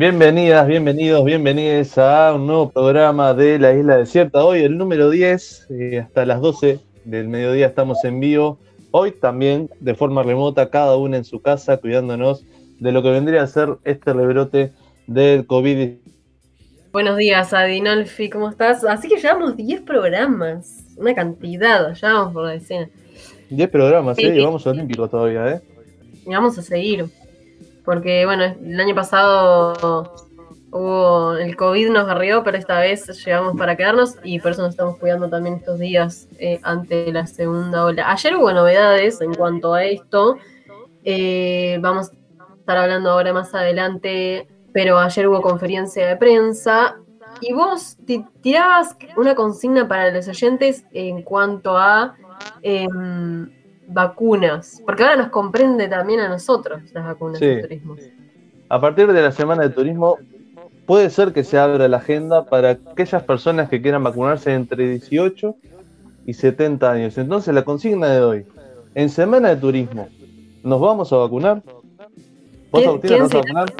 Bienvenidas, bienvenidos, bienvenidas a un nuevo programa de La Isla Desierta. Hoy el número 10, eh, hasta las 12 del mediodía estamos en vivo. Hoy también de forma remota, cada uno en su casa, cuidándonos de lo que vendría a ser este rebrote del COVID. Buenos días, Adinolfi, ¿cómo estás? Así que llevamos 10 programas, una cantidad, ya vamos por la decena. 10 programas, ¿eh? Y vamos olímpicos todavía, ¿eh? Y vamos a seguir. Porque, bueno, el año pasado hubo el COVID nos barrió, pero esta vez llegamos para quedarnos y por eso nos estamos cuidando también estos días eh, ante la segunda ola. Ayer hubo novedades en cuanto a esto. Eh, vamos a estar hablando ahora más adelante, pero ayer hubo conferencia de prensa y vos tirabas una consigna para los oyentes en cuanto a em, vacunas, porque ahora nos comprende también a nosotros las vacunas de turismo. A partir de la semana de turismo, puede ser que se abra la agenda para aquellas personas que quieran vacunarse entre 18 y 70 años. Entonces, la consigna de hoy, en semana de turismo, ¿nos vamos a vacunar? ¿Vos, Agustina, vas a vacunar?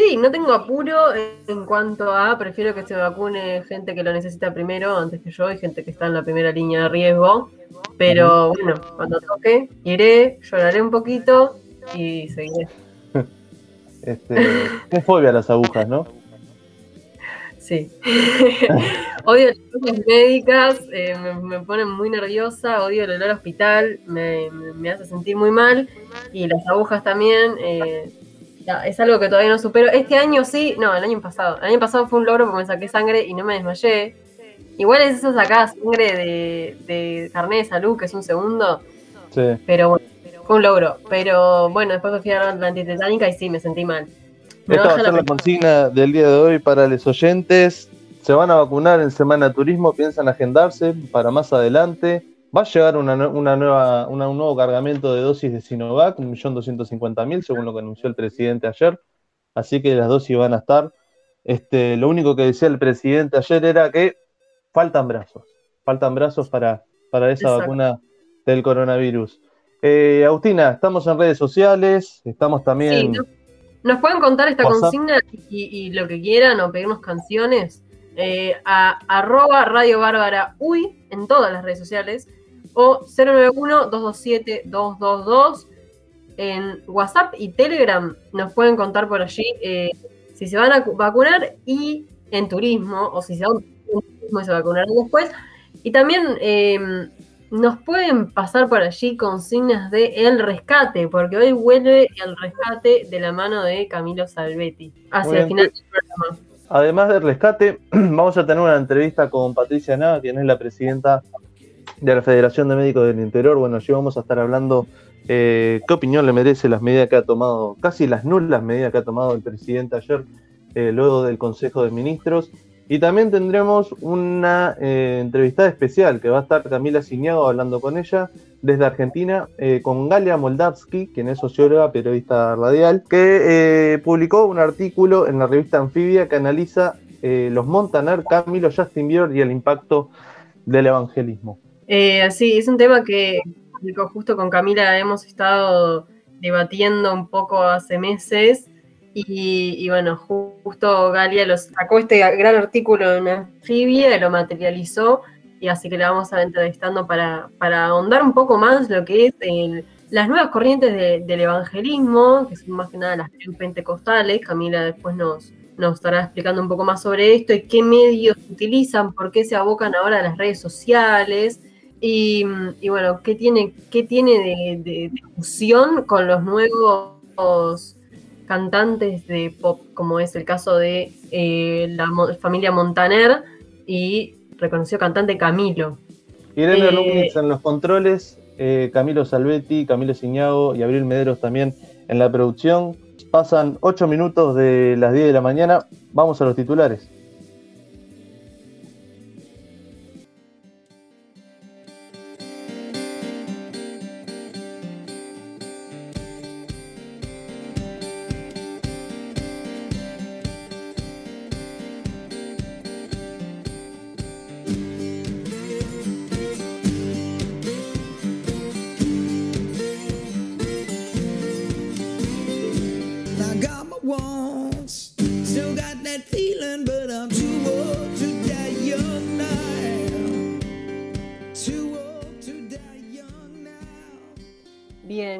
Sí, no tengo apuro en cuanto a, prefiero que se vacune gente que lo necesita primero antes que yo y gente que está en la primera línea de riesgo. Pero bueno, cuando toque, iré, lloraré un poquito y seguiré. Este, qué fobia las agujas, ¿no? Sí. odio las cosas médicas, eh, me, ponen muy nerviosa, odio el olor al hospital, me, hace sentir muy mal. Y las agujas también, eh, es algo que todavía no supero. Este año sí, no, el año pasado. El año pasado fue un logro porque me saqué sangre y no me desmayé. Igual es eso sacar sangre de, de carnet de salud, que es un segundo. Sí. Pero bueno, fue un logro. Pero bueno, después me fui a la antitetánica y sí, me sentí mal. Esta va a ser la, consigna del día de hoy para los oyentes. Se van a vacunar en Semana Turismo, piensan agendarse para más adelante. Va a llegar una, nueva, un nuevo cargamento de dosis de Sinovac, 1.250.000, según lo que anunció el presidente ayer. Así que las dosis van a estar. Este, lo único que decía el presidente ayer era que faltan brazos, faltan brazos para, para esa vacuna del coronavirus. Eh, Agustina, estamos en redes sociales, estamos también... Sí, nos pueden contar esta consigna y, lo que quieran o pedirnos canciones eh, a arroba Radio Bárbara Uy en todas las redes sociales o 091-227-222 en WhatsApp y Telegram nos pueden contar por allí eh, si se van a vacunar y en turismo o si se van se vacunaron después. Y también em, nos pueden pasar por allí consignas de El Rescate, porque hoy vuelve El Rescate de la mano de Camilo Salvetti hacia el final del programa. Además del rescate, vamos a tener una entrevista con Patricia Naga, quien es la presidenta de la Federación de Médicos del Interior. Bueno, allí vamos a estar hablando eh, qué opinión le merece las medidas que ha tomado, casi las nulas medidas que ha tomado el presidente ayer, eh, luego del Consejo de Ministros. Y también tendremos una eh, entrevistada especial que va a estar Camila Ciñago hablando con ella desde Argentina, eh, con Galia Moldavsky, quien es socióloga, periodista radial, que publicó un artículo en la revista Anfibia que analiza los Montaner, Camilo, Justin Bieber y el impacto del evangelismo. Sí, es un tema que justo con Camila hemos estado debatiendo un poco hace meses y, bueno, justo Galia los sacó este gran artículo en Anfibia, lo materializó y así que le vamos a entrevistando para, para ahondar un poco más lo que es las nuevas corrientes del evangelismo, que son más que nada las pentecostales. Camila después nos, nos estará explicando un poco más sobre esto y qué medios utilizan, por qué se abocan ahora a las redes sociales. Y, bueno, qué tiene, qué tiene de, de, de fusión con los nuevos cantantes de pop, como es el caso de eh, la familia Montaner y reconocido cantante Camilo. Irene eh, en los controles, eh, Camilo Salvetti, Camilo Ciñago y Abril Mederos también en la producción. Pasan 8 minutos de las 10 de la mañana. Vamos a los titulares.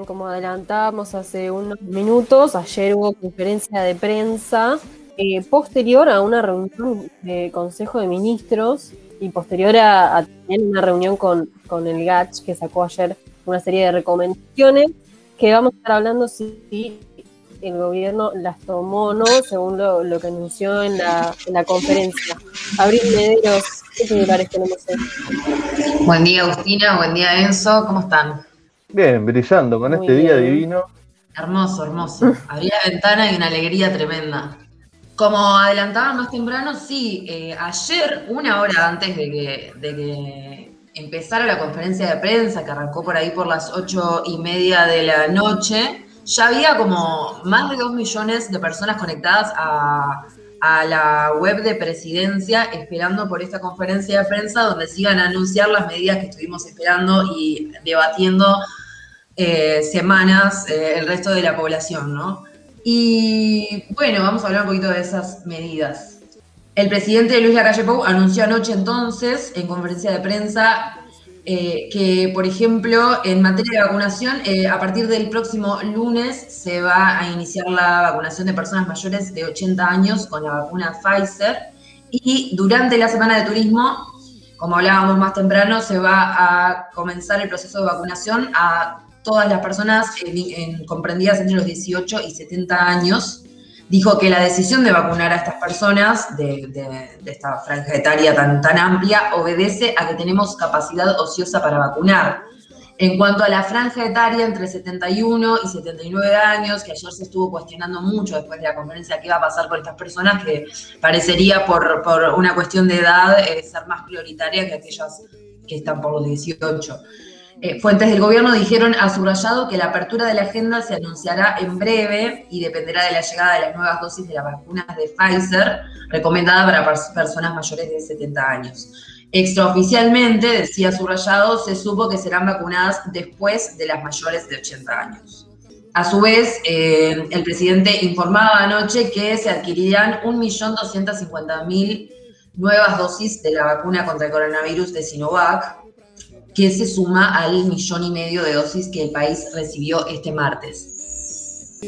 Como adelantábamos hace unos minutos, ayer hubo conferencia de prensa eh, posterior a una reunión de Consejo de Ministros y posterior a, una reunión con, con, el GATS que sacó ayer una serie de recomendaciones que vamos a estar hablando si el gobierno las tomó o no, según lo, que anunció en la, la conferencia. Abril Mederos, ¿qué te parece? No sé. Buen día, Agustina, buen día, Enzo, ¿cómo están? Bien, brillando con este día divino. Hermoso, hermoso. Había ventana y una alegría tremenda. Como adelantaba más temprano, sí, eh, ayer, una hora antes de que, de que empezara la conferencia de prensa, que arrancó por ahí por las ocho y media de la noche, ya había como más de dos millones de personas conectadas a, a la web de presidencia esperando por esta conferencia de prensa donde se iban a anunciar las medidas que estuvimos esperando y debatiendo eh, semanas eh, el resto de la población, ¿no? Y bueno, vamos a hablar un poquito de esas medidas. El presidente Luis Lacalle Pou anunció anoche entonces, en conferencia de prensa, eh, que, por ejemplo, en materia de vacunación, a partir del próximo lunes se va a iniciar la vacunación de personas mayores de 80 años con la vacuna Pfizer y durante la semana de turismo, como hablábamos más temprano, se va a comenzar el proceso de vacunación a todas las personas comprendidas entre los 18 y 70 años, dijo que la decisión de vacunar a estas personas de, esta franja etaria tan, tan amplia obedece a que tenemos capacidad ociosa para vacunar. En cuanto a la franja etaria entre 71 y 79 años, que ayer se estuvo cuestionando mucho después de la conferencia qué va a pasar con estas personas, que parecería por, por una cuestión de edad eh, ser más prioritaria que aquellas que están por los 18. Eh, fuentes del gobierno dijeron a subrayado que la apertura de la agenda se anunciará en breve y dependerá de la llegada de las nuevas dosis de las vacunas de Pfizer, recomendada para personas mayores de 70 años. Extraoficialmente, decía subrayado, se supo que serán vacunadas después de las mayores de 80 años. A su vez, eh, el presidente informaba anoche que se adquirirían 1.250.000 nuevas dosis de la vacuna contra el coronavirus de Sinovac, que se suma al millón y medio de dosis que el país recibió este martes.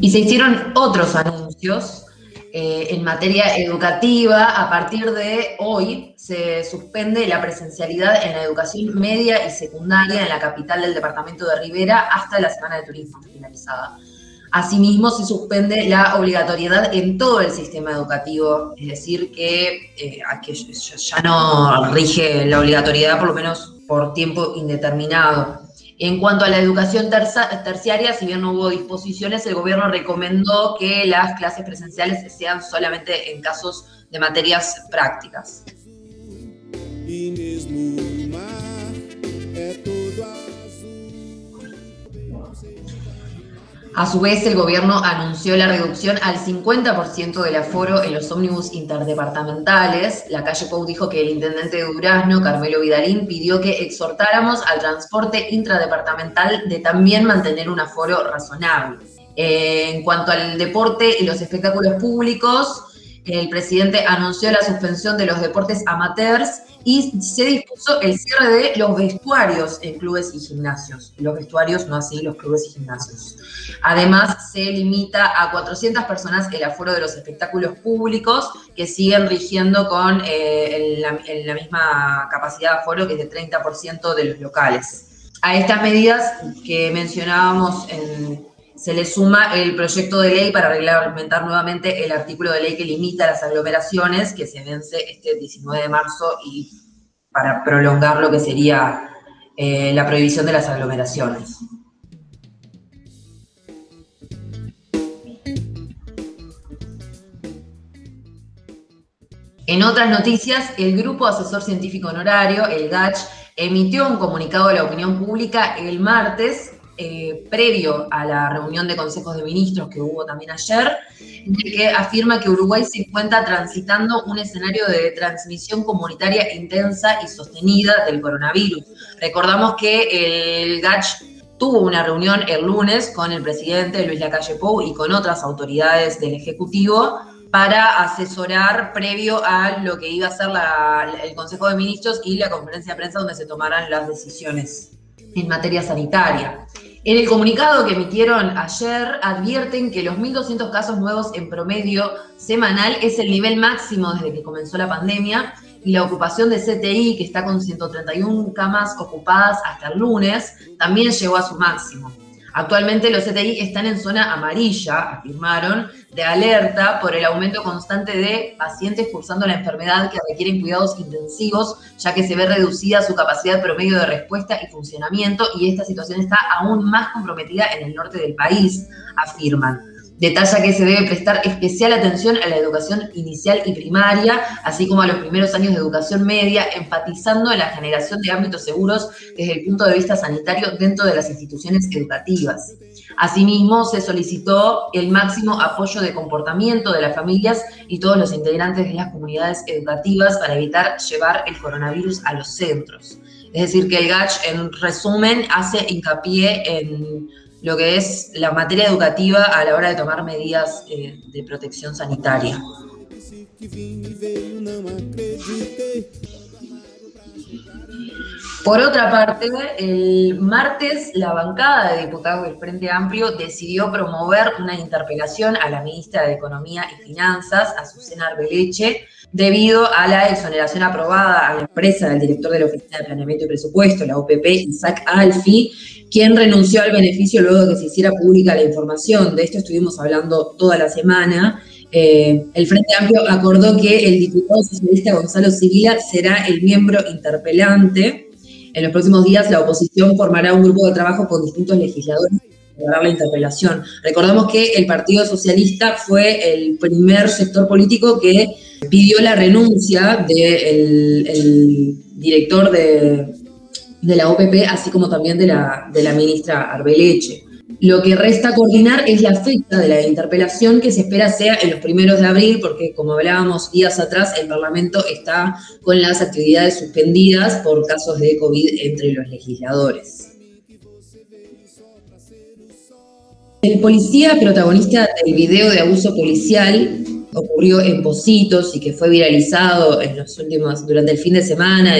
Y se hicieron otros anuncios eh, en materia educativa. A partir de hoy se suspende la presencialidad en la educación media y secundaria en la capital del departamento de Rivera hasta la semana de turismo finalizada. Asimismo, se suspende la obligatoriedad en todo el sistema educativo, es decir, que, eh, ya no rige la obligatoriedad por lo menos por tiempo indeterminado. En cuanto a la educación terciaria, si bien no hubo disposiciones, el gobierno recomendó que las clases presenciales sean solamente en casos de materias prácticas. A su vez, el gobierno anunció la reducción al 50% del aforo en los ómnibus interdepartamentales. La calle Pou dijo que el intendente de Durazno, Carmelo Vidalín, pidió que exhortáramos al transporte intradepartamental de también mantener un aforo razonable. Eh, en cuanto al deporte y los espectáculos públicos, el presidente anunció la suspensión de los deportes amateurs y se dispuso el cierre de los vestuarios en clubes y gimnasios. Los vestuarios, no así los clubes y gimnasios. Además, se limita a 400 personas el aforo de los espectáculos públicos que siguen rigiendo con eh, la, misma capacidad de aforo que es de 30% de los locales. A estas medidas que mencionábamos se le suma el proyecto de ley para reglamentar nuevamente el artículo de ley que limita las aglomeraciones, que se vence este 19 de marzo y para prolongar lo que sería eh, la prohibición de las aglomeraciones. En otras noticias, el Grupo Asesor Científico Honorario, el GACH, emitió un comunicado a la opinión pública el martes, eh, previo a la reunión de consejos de ministros que hubo también ayer, en el que afirma que Uruguay se encuentra transitando un escenario de transmisión comunitaria intensa y sostenida del coronavirus. Recordamos que el GACH tuvo una reunión el lunes con el presidente Luis Lacalle Pou y con otras autoridades del Ejecutivo para asesorar previo a lo que iba a ser el Consejo de Ministros y la conferencia de prensa donde se tomaran las decisiones en materia sanitaria. En el comunicado que emitieron ayer, advierten que los 1.200 casos nuevos en promedio semanal es el nivel máximo desde que comenzó la pandemia y la ocupación de CTI, que está con 131 camas ocupadas hasta el lunes, también llegó a su máximo. Actualmente los CTI están en zona amarilla, afirmaron, de alerta por el aumento constante de pacientes cursando la enfermedad que requieren cuidados intensivos, ya que se ve reducida su capacidad promedio de respuesta y funcionamiento y esta situación está aún más comprometida en el norte del país, afirman. Detalla que se debe prestar especial atención a la educación inicial y primaria, así como a los primeros años de educación media, enfatizando la generación de ámbitos seguros desde el punto de vista sanitario dentro de las instituciones educativas. Asimismo, se solicitó el máximo apoyo de comportamiento de las familias y todos los integrantes de las comunidades educativas para evitar llevar el coronavirus a los centros. Es decir, que el GACH, en resumen, hace hincapié en lo que es la materia educativa a la hora de tomar medidas eh, de protección sanitaria. Por otra parte, el martes la bancada de diputados del Frente Amplio decidió promover una interpelación a la ministra de Economía y Finanzas, Azucena Arbeleche, debido a la exoneración aprobada a la empresa del director de la Oficina de Planeamiento y Presupuesto, la OPP, Isaac Alfi, quien renunció al beneficio luego de que se hiciera pública la información. De esto estuvimos hablando toda la semana. Eh, el Frente Amplio acordó que el diputado socialista Gonzalo Civila será el miembro interpelante. En los próximos días la oposición formará un grupo de trabajo con distintos legisladores para la interpelación. Recordamos que el Partido Socialista fue el primer sector político que pidió la renuncia del director de, de la OPP, así como también de la, de la ministra Arbeleche. Lo que resta coordinar es la fecha de la interpelación que se espera sea en los primeros de abril, porque como hablábamos días atrás, el Parlamento está con las actividades suspendidas por casos de COVID entre los legisladores. El policía protagonista del video de abuso policial ocurrió en Positos y que fue viralizado en los últimos, durante el fin de semana,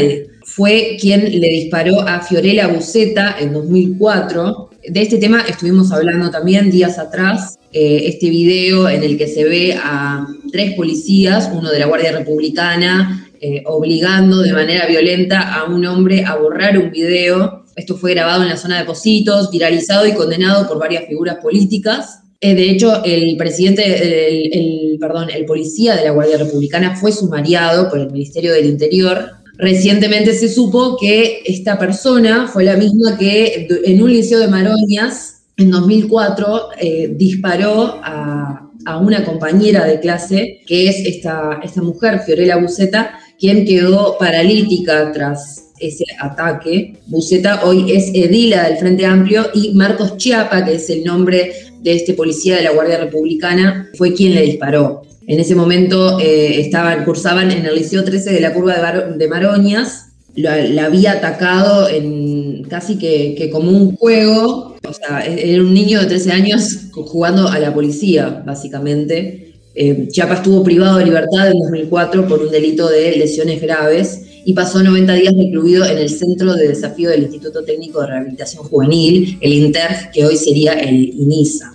fue quien le disparó a Fiorella Buceta en 2004. De este tema estuvimos hablando también días atrás. Eh, este video en el que se ve a tres policías, uno de la Guardia Republicana, eh, obligando de manera violenta a un hombre a borrar un video. Esto fue grabado en la zona de Positos, viralizado y condenado por varias figuras políticas. Eh, de hecho, el presidente, el, perdón, el policía de la Guardia Republicana fue sumariado por el Ministerio del Interior. Recientemente se supo que esta persona fue la misma que en un liceo de Maroñas, en 2004, eh, disparó a, una compañera de clase, que es esta, esta mujer, Fiorella Buceta, quien quedó paralítica tras ese ataque. Buceta hoy es edila del Frente Amplio y Marcos Chiapa, que es el nombre de este policía de la Guardia Republicana fue quien le disparó. En ese momento eh, estaban, cursaban en el Liceo 13 de la curva de, Maroñas, la, había atacado en casi que, como un juego, o sea, e-, era un niño de 13 años jugando a la policía, básicamente. Eh, Chiapas estuvo privado de libertad en 2004 por un delito de lesiones graves y pasó 90 días recluido en el Centro de Desafío del Instituto Técnico de Rehabilitación Juvenil, el INTERG, que hoy sería el INISA.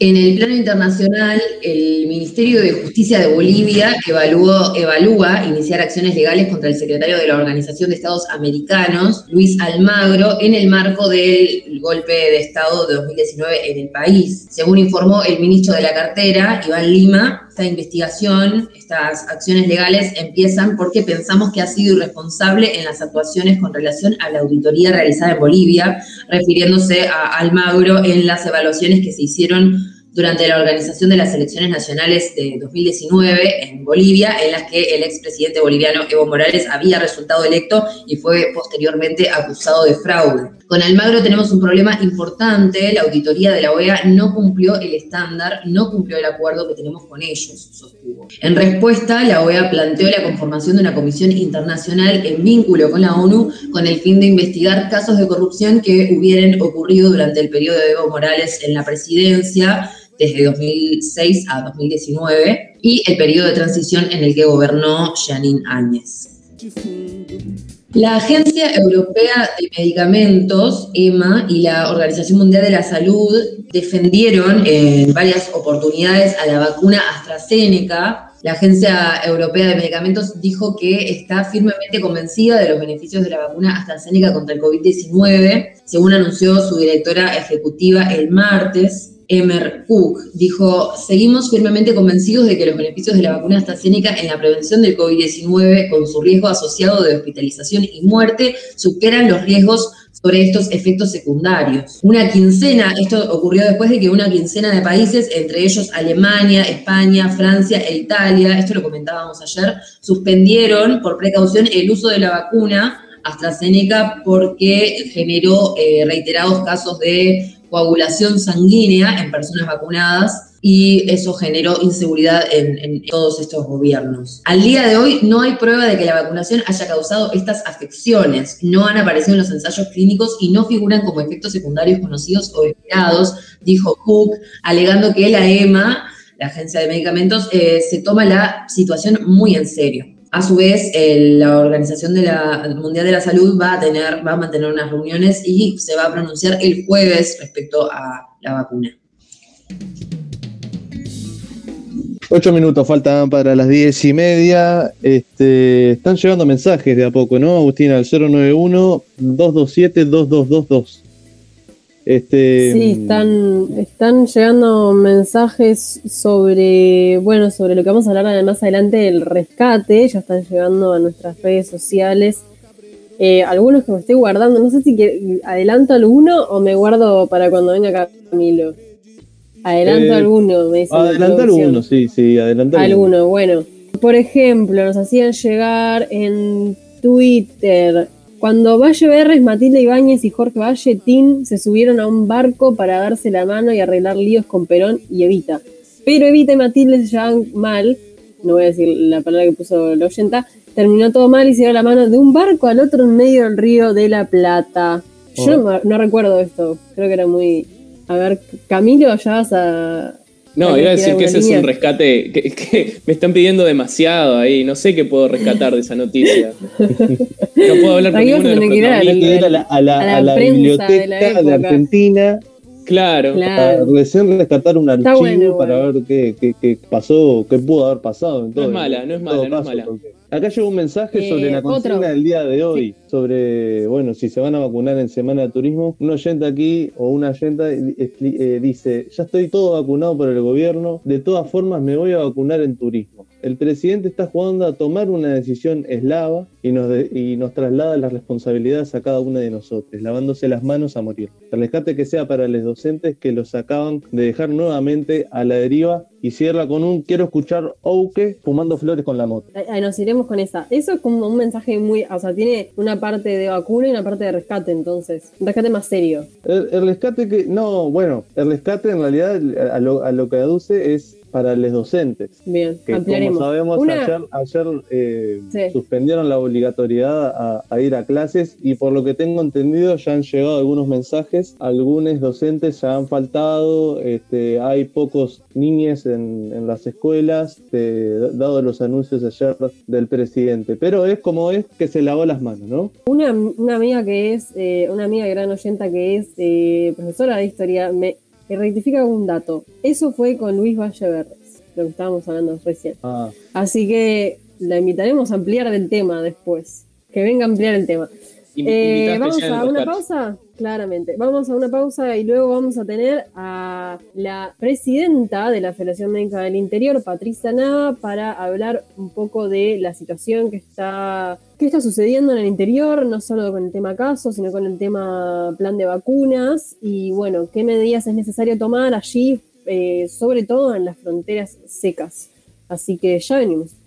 En el plano internacional, el Ministerio de Justicia de Bolivia evaluó, evalúa iniciar acciones legales contra el secretario de la Organización de Estados Americanos, Luis Almagro, en el marco del golpe de Estado de 2019 en el país. Según informó el ministro de la cartera, Iván Lima, esta investigación, estas acciones legales empiezan porque pensamos que ha sido irresponsable en las actuaciones con relación a la auditoría realizada en Bolivia, refiriéndose a Almagro en las evaluaciones que se hicieron durante la organización de las elecciones nacionales de 2019 en Bolivia, en las que el expresidente boliviano Evo Morales había resultado electo y fue posteriormente acusado de fraude. Con Almagro tenemos un problema importante, la auditoría de la OEA no cumplió el estándar, no cumplió el acuerdo que tenemos con ellos, sostuvo. En respuesta, la OEA planteó la conformación de una comisión internacional en vínculo con la ONU con el fin de investigar casos de corrupción que hubieran ocurrido durante el periodo de Evo Morales en la presidencia, desde 2006 a 2019 y el periodo de transición en el que gobernó Janine Áñez. La Agencia Europea de Medicamentos, EMA, y la Organización Mundial de la Salud defendieron en varias oportunidades a la vacuna AstraZeneca la Agencia Europea de Medicamentos dijo que está firmemente convencida de los beneficios de la vacuna AstraZeneca contra el COVID-19, según anunció su directora ejecutiva el martes. Emer Cook dijo, seguimos firmemente convencidos de que los beneficios de la vacuna AstraZeneca en la prevención del COVID-19 con su riesgo asociado de hospitalización y muerte superan los riesgos sobre estos efectos secundarios. Una quincena, esto ocurrió después de que una quincena de países, entre ellos Alemania, España, Francia e Italia, esto lo comentábamos ayer, suspendieron por precaución el uso de la vacuna AstraZeneca porque generó eh, reiterados casos de coagulación sanguínea en personas vacunadas y eso generó inseguridad en, todos estos gobiernos. Al día de hoy no hay prueba de que la vacunación haya causado estas afecciones, no han aparecido en los ensayos clínicos y no figuran como efectos secundarios conocidos o esperados, dijo Cook, alegando que la EMA, la Agencia de Medicamentos, eh, se toma la situación muy en serio. A su vez, la Organización de Mundial de la Salud va a, tener, va a mantener unas reuniones y se va a pronunciar el jueves respecto a la vacuna. Ocho minutos faltan para las diez y media. Este, están llegando mensajes de a poco, ¿no, Agustina? Al 091-227-2222. Este, sí, están, están llegando mensajes sobre, bueno, sobre lo que vamos a hablar más adelante, el rescate. Ya están llegando a nuestras redes sociales. Eh, algunos que me estoy guardando, no sé si adelanto alguno o me guardo para cuando venga Camilo. Adelanta eh, alguno, me dice. Adelanta alguno, sí, sí, adelanta alguno. Bueno, por ejemplo, nos hacían llegar en Twitter. Cuando Valle Berres, Matilde Ibáñez y Jorge Valle Tin se subieron a un barco para darse la mano y arreglar líos con Perón y Evita. Pero Evita y Matilde se llevan mal, no voy a decir la palabra que puso la oyenta, terminó todo mal y se dio la mano de un barco al otro en medio del río de la Plata. Yo oh. no recuerdo esto, creo que era muy, a ver, Camilo, ya vas a. No, iba a decir que ese es un rescate, que, me están pidiendo demasiado ahí, no sé qué puedo rescatar de esa noticia. No puedo hablar con ninguno de los que a la, a la, a la biblioteca de, Argentina. Claro. claro. recién rescatar un archivo para ver qué, qué, qué, pasó, qué pudo haber pasado. no es mala, no es mala, no es mala. Acá llegó un mensaje sobre la consigna del día de hoy, sobre, bueno, si se van a vacunar en Semana de Turismo. Un oyente aquí, o una oyenta, eh, dice, ya estoy todo vacunado por el gobierno, de todas formas me voy a vacunar en turismo. El presidente está jugando a tomar una decisión eslava y nos, y nos traslada las responsabilidades a cada uno de nosotros, lavándose las manos a morir. El rescate que sea para los docentes que los acaban de dejar nuevamente a la deriva y cierra con un quiero escuchar Ouke fumando flores con la moto. Ahí nos iremos con esa. Eso es como un mensaje muy, o sea, tiene una parte de vacuna y una parte de rescate, entonces, un rescate más serio. El, rescate que, no, bueno, el rescate en realidad a lo, a lo que aduce es para los docentes. Bien, que Como sabemos, ayer, eh, suspendieron la obligatoriedad a, ir a clases y por lo que tengo entendido ya han llegado algunos mensajes, algunos docentes ya han faltado, este, hay pocos niños en, las escuelas, eh, dado los anuncios ayer del presidente, pero es como es que se lavó las manos, ¿no? Una, una amiga que es, eh, una amiga gran oyenta que es profesora de historia, me y rectifica un dato. Eso fue con Luis Valleverres, lo que estábamos hablando recién. Ah. Así que la invitaremos a ampliar el tema después. Que venga a ampliar el tema. Eh, vamos a una pausa, claramente. Vamos a una pausa y luego vamos a tener a la presidenta de la Federación Médica del Interior, Patricia Nava, para hablar un poco de la situación que está, que está sucediendo en el interior, no solo con el tema casos, sino con el tema plan de vacunas y bueno, qué medidas es necesario tomar allí, eh, sobre todo en las fronteras secas. Así que ya venimos.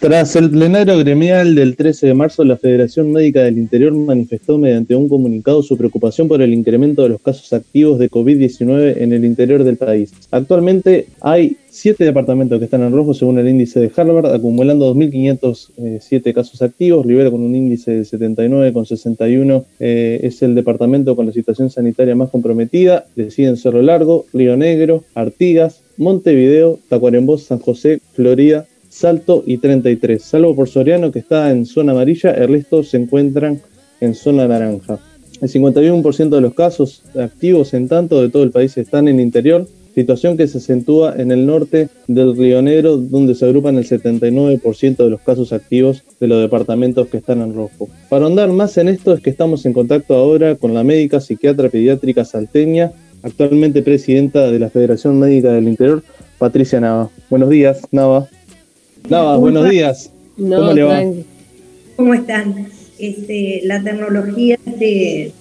Tras el plenario gremial del 13 de marzo, la Federación Médica del Interior manifestó mediante un comunicado su preocupación por el incremento de los casos activos de COVID-19 en el interior del país. Actualmente hay siete departamentos que están en rojo según el índice de Harvard, acumulando 2.507 casos activos. Libera con un índice de 79,61 eh, es el departamento con la situación sanitaria más comprometida. Le siguen Cerro Largo, Río Negro, Artigas, Montevideo, Tacuarembó, San José, Florida, Salto y 33. Salvo por Soriano, que está en zona amarilla, el resto se encuentran en zona naranja. El 51% de los casos activos en tanto de todo el país están en interior, situación que se acentúa en el norte del Río Negro, donde se agrupan el 79% de los casos activos de los departamentos que están en rojo. Para ahondar más en esto es que estamos en contacto ahora con la médica psiquiatra pediátrica salteña, actualmente presidenta de la Federación Médica del Interior, Patricia Nava. Buenos días, Nava. Nava, buenos días. ¿Cómo le va? ¿Cómo están? Este, la tecnología este,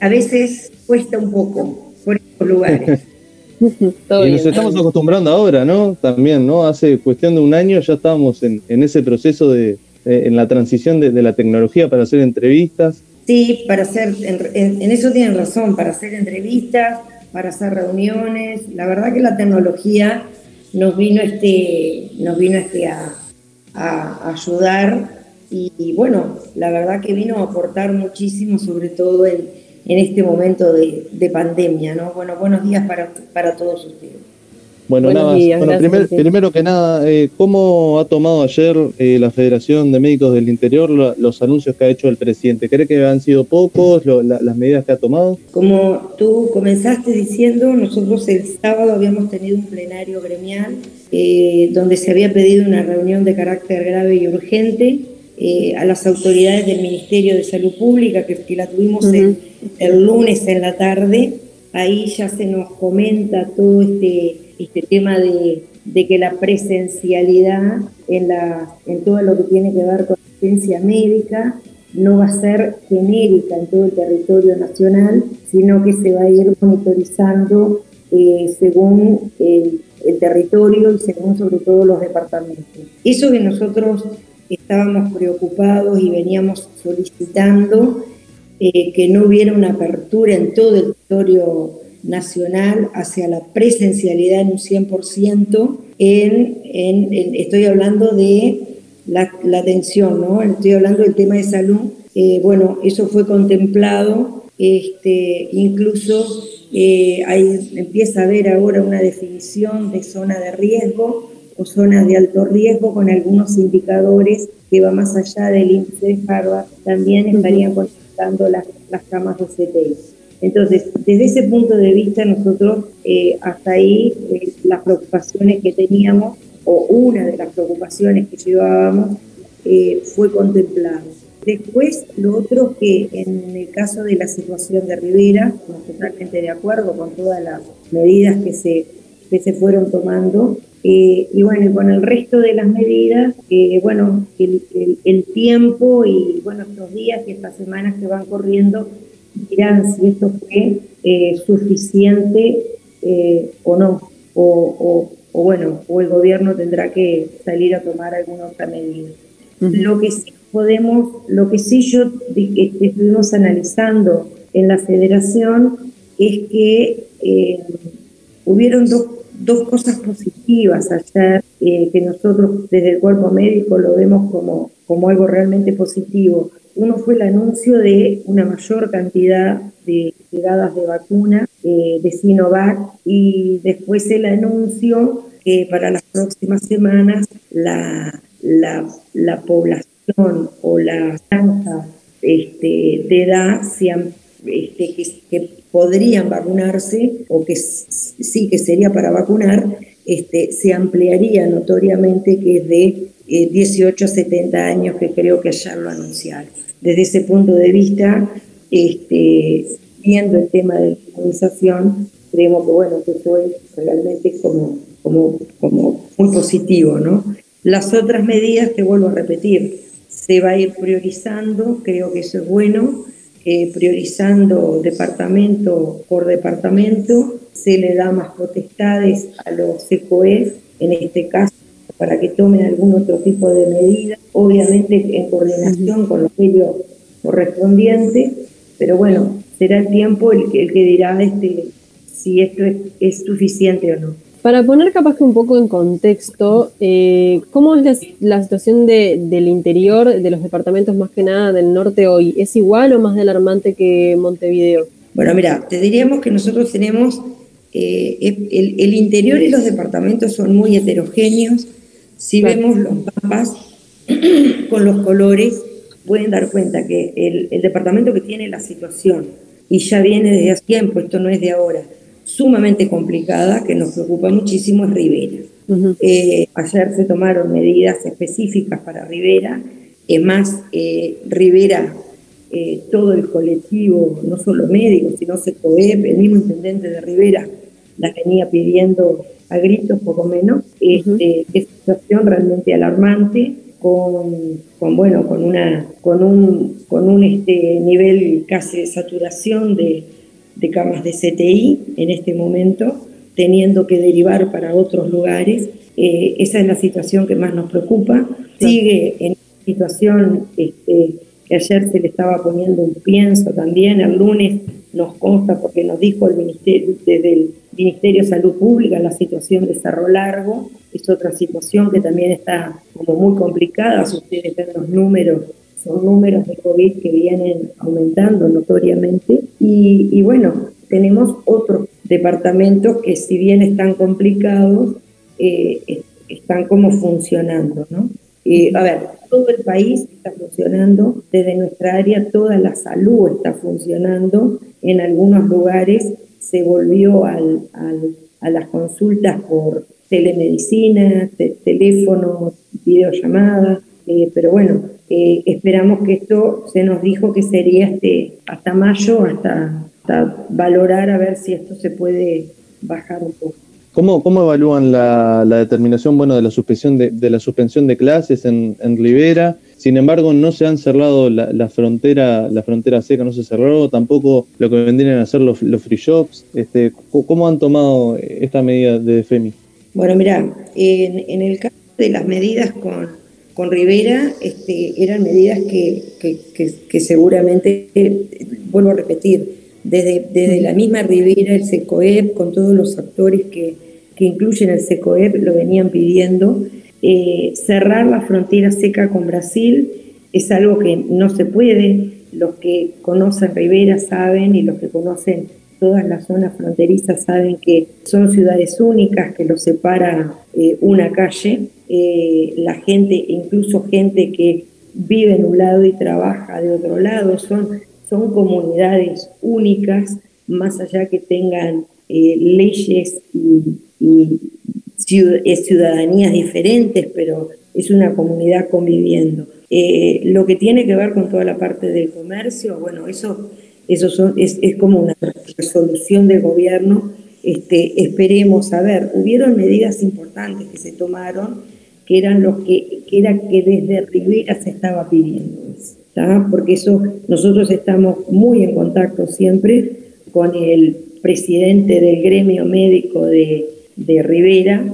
a veces cuesta un poco por estos lugares. y nos estamos acostumbrando ahora, ¿no? También, ¿no? Hace cuestión de un año ya estábamos en, ese proceso de, eh, en la transición de, la tecnología para hacer entrevistas. Sí, para hacer, en, en, eso tienen razón, para hacer entrevistas, para hacer reuniones. La verdad que la tecnología nos vino este, nos vino este a, ayudar y, bueno, la verdad que vino a aportar muchísimo, sobre todo en, en este momento de, de, pandemia, ¿no? Bueno, buenos días para, para todos ustedes. Bueno, nada bueno, primero que nada, eh, ¿cómo ha tomado ayer eh, la Federación de Médicos del Interior los anuncios que ha hecho el presidente? ¿Cree que han sido pocos las medidas que ha tomado? Como tú comenzaste diciendo, nosotros el sábado habíamos tenido un plenario gremial eh, donde se había pedido una reunión de carácter grave y urgente a las autoridades del Ministerio de Salud Pública, que, la tuvimos el lunes en la tarde. Ahí ya se nos comenta todo este este tema de, que la presencialidad en, la, en todo lo que tiene que ver con asistencia médica no va a ser genérica en todo el territorio nacional, sino que se va a ir monitorizando eh, según el, territorio y según sobre todo los departamentos. Eso que nosotros estábamos preocupados y veníamos solicitando eh, que no hubiera una apertura en todo el territorio nacional hacia la presencialidad en un 100%, en, en, estoy hablando de la, atención, ¿no? estoy hablando del tema de salud. Eh, bueno, eso fue contemplado, este, incluso eh, empieza a haber ahora una definición de zona de riesgo o zona de alto riesgo con algunos indicadores que va más allá del índice de Harvard, también estarían conectando las, las camas de CTI. Entonces, desde ese punto de vista, nosotros eh, hasta ahí eh, las preocupaciones que teníamos, o una de las preocupaciones que llevábamos, eh, fue contemplado. Después, lo otro que en el caso de la situación de Rivera, totalmente de acuerdo con todas las medidas que se, que se fueron tomando. y bueno, con el resto de las medidas, bueno, el, el, tiempo y bueno, estos días y estas semanas que van corriendo dirán si esto fue eh, suficiente eh, o no, o, bueno, o el gobierno tendrá que salir a tomar alguna otra medida. Lo que sí podemos, lo que sí yo estuvimos analizando en la federación es que eh, hubieron dos, dos, cosas positivas ayer que nosotros desde el cuerpo médico lo vemos como, como algo realmente positivo. Uno fue el anuncio de una mayor cantidad de llegadas de vacuna eh, de Sinovac y después el anuncio que para las próximas semanas la, la, población o la franja este, de edad este, que, podrían vacunarse o que sí que sería para vacunar, este, se ampliaría notoriamente que es de 18 a 70 años, que creo que ayer lo anunciaron. Desde ese punto de vista, este, viendo el tema de la inmunización, creemos que bueno, que es realmente como, como, como muy positivo, ¿no? Las otras medidas, te vuelvo a repetir, se va a ir priorizando, creo que eso es bueno, eh, priorizando departamento por departamento, se le da más potestades a los COE, en este caso para que tomen algún otro tipo de medida, obviamente en coordinación con los medios correspondientes, pero bueno, será el tiempo el que, el que dirá este, si esto es, suficiente o no. Para poner capaz que un poco en contexto, eh, ¿cómo es la, situación del interior de los departamentos más que nada del norte hoy? ¿Es igual o más alarmante que Montevideo? Bueno, mira, te diríamos que nosotros tenemos, eh, el, interior y los departamentos son muy heterogéneos. Si vemos los mapas con los colores, pueden dar cuenta que el, el departamento que tiene la situación y ya viene desde hace tiempo, esto no es de ahora, sumamente complicada, que nos preocupa muchísimo, es Rivera. Eh, ayer se tomaron medidas específicas para Rivera, es más, eh, Rivera, eh, todo el colectivo, no solo médicos, sino SECOEP, el mismo intendente de Rivera, la venía pidiendo a gritos poco menos, este, es una situación realmente alarmante, con, con, bueno, con, una, con un, con un este, nivel casi de saturación de, de camas de CTI en este momento, teniendo que derivar para otros lugares. Eh, esa es la situación que más nos preocupa. Sigue en situación este, ayer se le estaba poniendo un pienso también, el lunes nos consta porque nos dijo el ministerio, desde el Ministerio de Salud Pública la situación de Cerro Largo, es otra situación que también está como muy complicada, si ustedes ven los números, son números de COVID que vienen aumentando notoriamente. Y, bueno, tenemos otros departamentos que si bien están complicados, eh, están como funcionando, ¿no? A ver, todo el país está funcionando, desde nuestra área toda la salud está funcionando, en algunos lugares se volvió al, a las consultas por telemedicina, teléfono, videollamadas, eh, pero bueno, eh, esperamos que esto se nos dijo que sería este, hasta mayo, hasta, valorar a ver si esto se puede bajar un poco. ¿Cómo, cómo evalúan la, determinación bueno, de, la suspensión de, la suspensión de clases en, en Rivera? Sin embargo, no se han cerrado la, frontera, la frontera seca no se cerró, tampoco lo que vendrían a hacer los, free shops. Este, ¿Cómo han tomado esta medida de FEMI? Bueno, mira, en, el caso de las medidas con, con Rivera, este, eran medidas que, seguramente, vuelvo a repetir, desde, la misma Rivera, el SECOEP, con todos los actores que, que incluyen el SECOEP, lo venían pidiendo eh, cerrar la frontera seca con Brasil es algo que no se puede. Los que conocen Rivera saben y los que conocen todas las zonas fronterizas saben que son ciudades únicas que los separa eh, una calle. Eh, la gente, incluso gente que vive en un lado y trabaja de otro lado, son, son comunidades únicas, más allá que tengan leyes y, es ciudadanías diferentes, pero es una comunidad conviviendo. Eh, lo que tiene que ver con toda la parte del comercio, bueno, eso, eso es, como una resolución del gobierno. Este, esperemos, a ver, hubieron medidas importantes que se tomaron, que eran los que, que era que desde Rivera se estaba pidiendo, porque eso nosotros estamos muy en contacto siempre con el presidente del gremio médico de, de Rivera,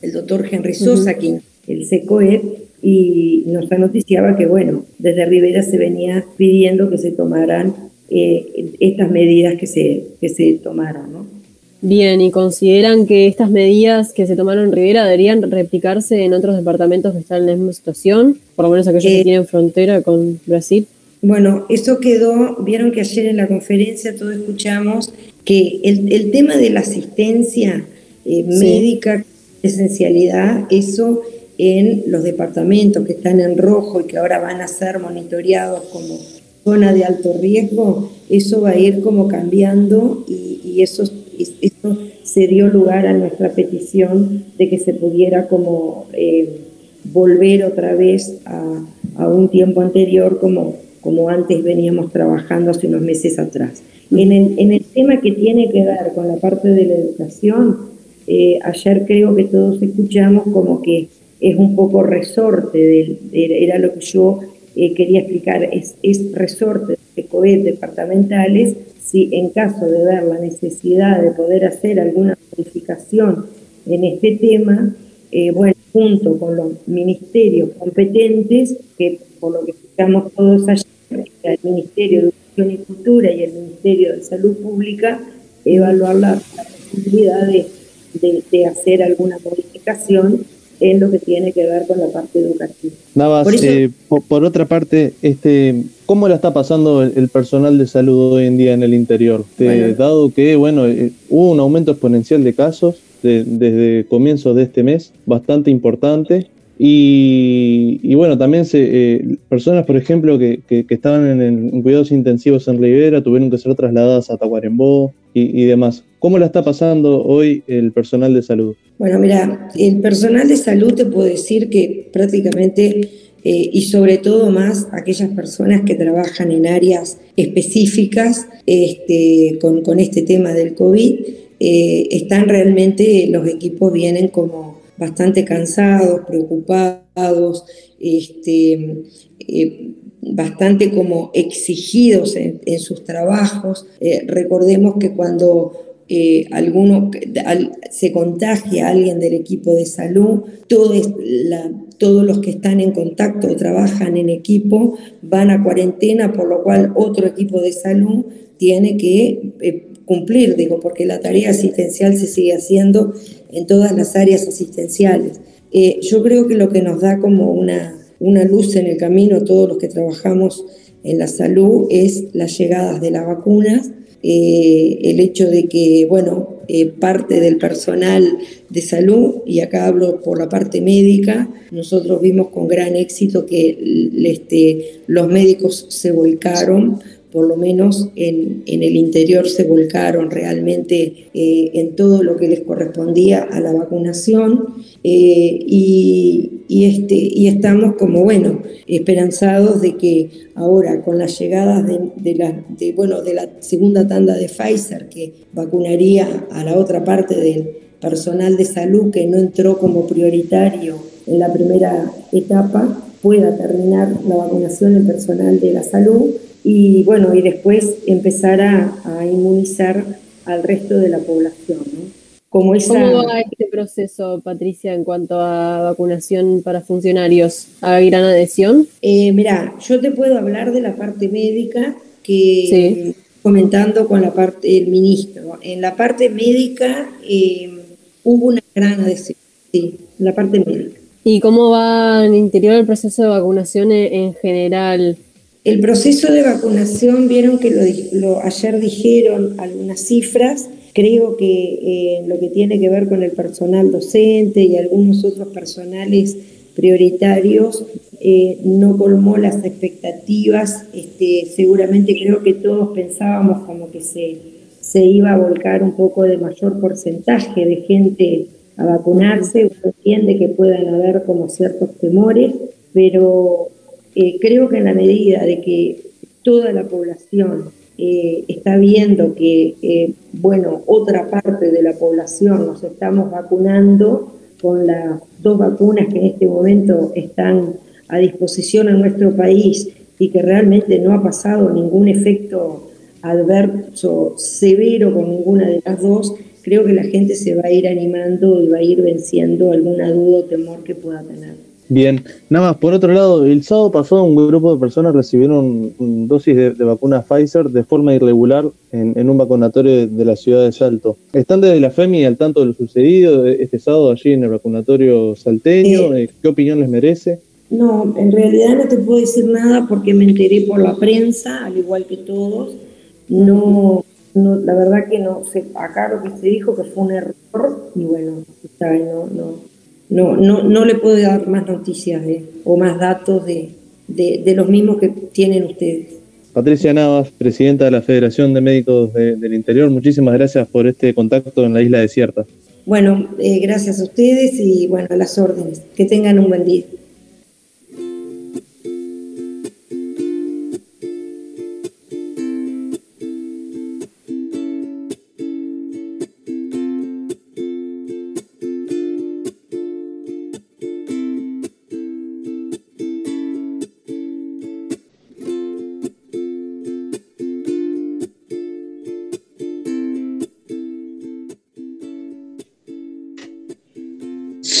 el doctor Henry Sosa, quien el SECOEP, y nos anoticiaba que, bueno, desde Rivera se venía pidiendo que se tomaran eh, estas medidas que se, que se tomaran, ¿no? Bien, ¿y consideran que estas medidas que se tomaron en Rivera deberían replicarse en otros departamentos que están en la misma situación? Por lo menos aquellos que eh, tienen frontera con Brasil. Bueno, eso quedó, vieron que ayer en la conferencia todos escuchamos que el, el tema de la asistencia eh, médica, esencialidad, eso en los departamentos que están en rojo y que ahora van a ser monitoreados como zona de alto riesgo, eso va a ir como cambiando y, eso, eso se dio lugar a nuestra petición de que se pudiera como eh, volver otra vez a, un tiempo anterior como, como antes veníamos trabajando hace unos meses atrás. En el, en el tema que tiene que ver con la parte de la educación, eh, ayer creo que todos escuchamos como que es un poco resorte, era lo que yo eh, quería explicar, es, es resorte de COET departamentales, si en caso de ver la necesidad de poder hacer alguna modificación en este tema, eh, bueno, junto con los ministerios competentes, que por lo que escuchamos todos ayer, el Ministerio de Educación y Cultura y el Ministerio de Salud Pública, evaluar la, posibilidad de, de, hacer alguna modificación en lo que tiene que ver con la parte educativa. Navas, por, eh, por, otra parte, este, ¿cómo la está pasando el, personal de salud hoy en día en el interior? Dado que bueno, eh, hubo un aumento exponencial de casos desde comienzos de este mes, bastante importante, y, bueno, también eh, personas, por ejemplo, que, estaban en, cuidados intensivos en Rivera tuvieron que ser trasladadas a Tacuarembó y, demás. ¿Cómo la está pasando hoy el personal de salud? Bueno, mira, el personal de salud te puedo decir que prácticamente, eh, y sobre todo más aquellas personas que trabajan en áreas específicas este, con, con este tema del COVID, eh, están realmente, los equipos vienen como bastante cansados, preocupados, este, eh, bastante como exigidos en, sus trabajos. Eh, recordemos que cuando eh, alguno se contagia a alguien del equipo de salud, todos los que están en contacto o trabajan en equipo van a cuarentena, por lo cual otro equipo de salud tiene que cumplir, digo, porque la tarea asistencial se sigue haciendo en todas las áreas asistenciales. Eh, yo creo que lo que nos da como una, una luz en el camino, todos los que trabajamos en la salud, es las llegadas de las vacunas, eh, el hecho de que, bueno, eh, parte del personal de salud, y acá hablo por la parte médica, nosotros vimos con gran éxito que este, los médicos se volcaron por lo menos en, el interior se volcaron realmente eh, en todo lo que les correspondía a la vacunación eh, y, este, y estamos como, bueno, esperanzados de que ahora con las llegadas de, la, bueno, de la segunda tanda de Pfizer que vacunaría a la otra parte del personal de salud que no entró como prioritario en la primera etapa, pueda terminar la vacunación del personal de la salud y bueno, y después empezar a, inmunizar al resto de la población. Como ¿Cómo va este proceso, Patricia, en cuanto a vacunación para funcionarios? ¿Hay gran adhesión? Eh, mira, yo te puedo hablar de la parte médica que comentando con la parte el ministro. En la parte médica eh, hubo una gran adhesión, sí, la parte médica. ¿Y cómo va en interior el proceso de vacunación en general? El proceso de vacunación, vieron que lo, ayer dijeron algunas cifras, creo que eh, lo que tiene que ver con el personal docente y algunos otros personales prioritarios eh, no colmó las expectativas. Este, seguramente creo que todos pensábamos como que se, se iba a volcar un poco de mayor porcentaje de gente a vacunarse. Uno entiende que puedan haber como ciertos temores, pero eh, creo que en la medida de que toda la población eh, está viendo que, eh, bueno, otra parte de la población nos estamos vacunando con las dos vacunas que en este momento están a disposición en nuestro país y que realmente no ha pasado ningún efecto adverso severo con ninguna de las dos, creo que la gente se va a ir animando y va a ir venciendo alguna duda o temor que pueda tener. Bien, nada más, por otro lado, el sábado pasado un grupo de personas recibieron dosis de, vacuna Pfizer de forma irregular en, un vacunatorio de, la ciudad de Salto. ¿Están desde la FEMI al tanto de lo sucedido este sábado allí en el vacunatorio salteño? Eh, ¿Qué opinión les merece? No, en realidad no te puedo decir nada porque me enteré por la prensa, al igual que todos. No, no la verdad que no sé, acá lo que se dijo que fue un error y bueno, no, no, no, no, no le puedo dar más noticias o más datos de, los mismos que tienen ustedes. Patricia Navas, presidenta de la Federación de Médicos del Interior, muchísimas gracias por este contacto en la isla desierta. Bueno, eh, gracias a ustedes y bueno, a las órdenes. Que tengan un buen día.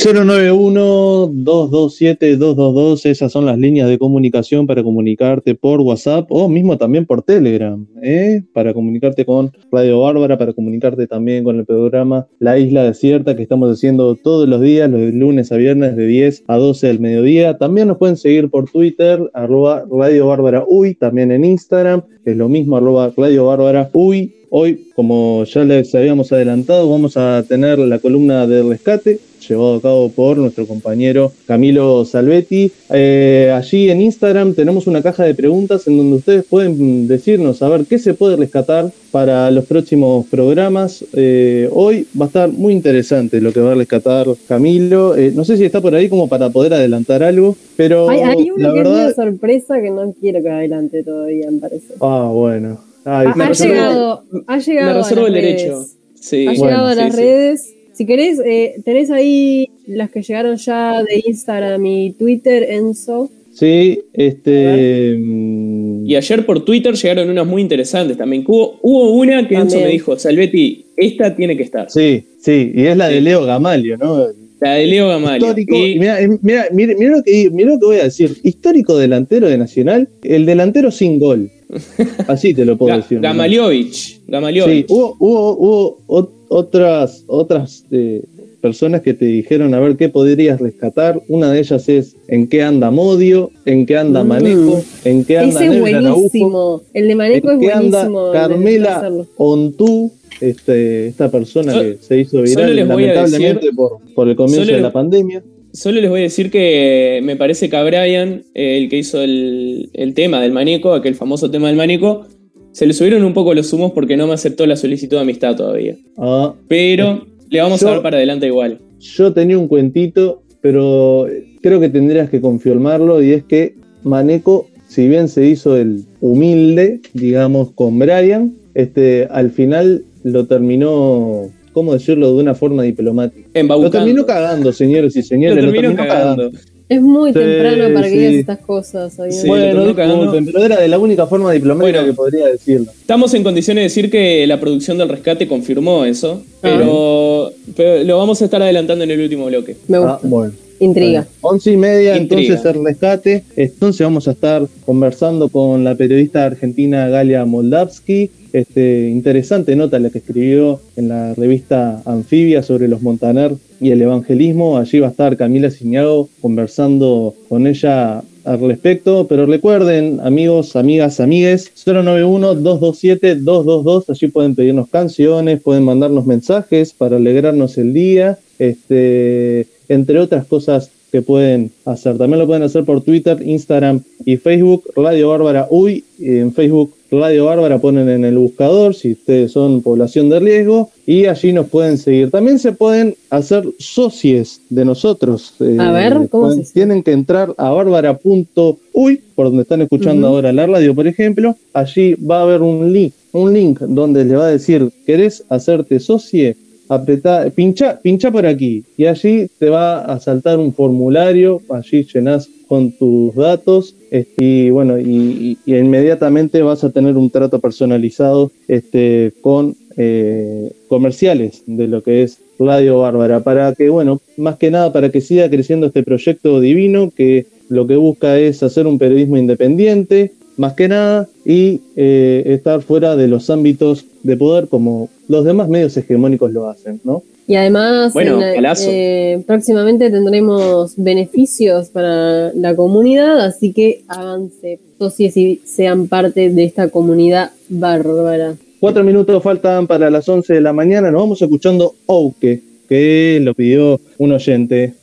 091-227-222, esas son las líneas de comunicación para comunicarte por WhatsApp o mismo también por Telegram, ¿eh? para comunicarte con Radio Bárbara, para comunicarte también con el programa La Isla Desierta que estamos haciendo todos los días, los lunes a viernes de 10 a 12 del mediodía. También nos pueden seguir por Twitter, arroba Radio Bárbara Uy, también en Instagram, es lo mismo, arroba Radio Bárbara Uy. Hoy, como ya les habíamos adelantado, vamos a tener la columna de rescate llevado a cabo por nuestro compañero Camilo Salvetti. Eh, allí en Instagram tenemos una caja de preguntas en donde ustedes pueden decirnos a ver qué se puede rescatar para los próximos programas. Eh, hoy va a estar muy interesante lo que va a rescatar Camilo. Eh, no sé si está por ahí como para poder adelantar algo, pero hay, hay una la verdad... sorpresa que no quiero que adelante todavía, me parece. Ah, bueno. ha, llegado, ha llegado. Me reservo el derecho. Sí. Ha llegado a las redes. Si querés, eh, tenés ahí las que llegaron ya de Instagram y Twitter, Enzo. Sí, este. Mm, y ayer por Twitter llegaron unas muy interesantes también. Hubo, hubo una que Enzo me dijo, Salvetti, esta tiene que estar. Sí, sí, y es la de Leo Gamalio, ¿no? La de Leo Gamalio. Histórico, mira, mira, mira, lo que, mira lo que voy a decir. Histórico delantero de Nacional, el delantero sin gol. Así te lo puedo decir. Gamaliovich. Sí, hubo, hubo, hubo otras, otras eh, personas que te dijeron a ver qué podrías rescatar. Una de ellas es en qué anda Modio, en qué anda mm. Manejo, en qué anda Ese es buenísimo. El de Manejo es buenísimo. Anda Carmela Ontú, este, esta persona que se hizo viral lamentablemente por, por, el comienzo de la pandemia. Solo les voy a decir que me parece que a Brian, eh, el que hizo el, el tema del maneco, aquel famoso tema del maneco, se le subieron un poco los humos porque no me aceptó la solicitud de amistad todavía. Ah, pero le vamos a dar para adelante igual. Yo tenía un cuentito, pero creo que tendrías que confirmarlo y es que Maneco, si bien se hizo el humilde, digamos, con Brian, este, al final lo terminó ¿cómo decirlo de una forma diplomática? Lo terminó cagando, señores y señores. Lo terminó, cagando. Es muy temprano para que digas estas cosas. bueno, pero era de la única forma diplomática que podría decirlo. Estamos en condiciones de decir que la producción del rescate confirmó eso, pero, lo vamos a estar adelantando en el último bloque. Me gusta. Ah, bueno. Intriga. once y media, entonces el rescate. Entonces vamos a estar conversando con la periodista argentina Galia Moldavsky. Este, interesante nota la que escribió en la revista Anfibia sobre los Montaner y el evangelismo. Allí va a estar Camila Ciñago conversando con ella al respecto, pero recuerden, amigos, amigas, amigues, 091-227-222, allí pueden pedirnos canciones, pueden mandarnos mensajes para alegrarnos el día, este, entre otras cosas que pueden hacer. También lo pueden hacer por Twitter, Instagram y Facebook, Radio Bárbara Uy, en Facebook Radio Bárbara ponen en el buscador si ustedes son población de riesgo y allí nos pueden seguir. También se pueden hacer socios de nosotros. A ver, eh, ¿cómo se Tienen que entrar a bárbara.uy, por donde están escuchando ahora la radio, por ejemplo. Allí va a haber un link, un link donde le va a decir, ¿querés hacerte socio? Apretá, pincha, pincha por aquí. Y allí te va a saltar un formulario, allí llenas con tus datos este, y bueno, y, inmediatamente vas a tener un trato personalizado este, con eh, comerciales de lo que es Radio Bárbara, para que, bueno, más que nada para que siga creciendo este proyecto divino que lo que busca es hacer un periodismo independiente, más que nada, y eh, estar fuera de los ámbitos de poder como los demás medios hegemónicos lo hacen, ¿no? Y además, eh, próximamente tendremos beneficios para la comunidad, así que háganse socios y sean parte de esta comunidad bárbara. Cuatro minutos faltan para las once de la mañana, nos vamos escuchando Ouke, que lo pidió un oyente.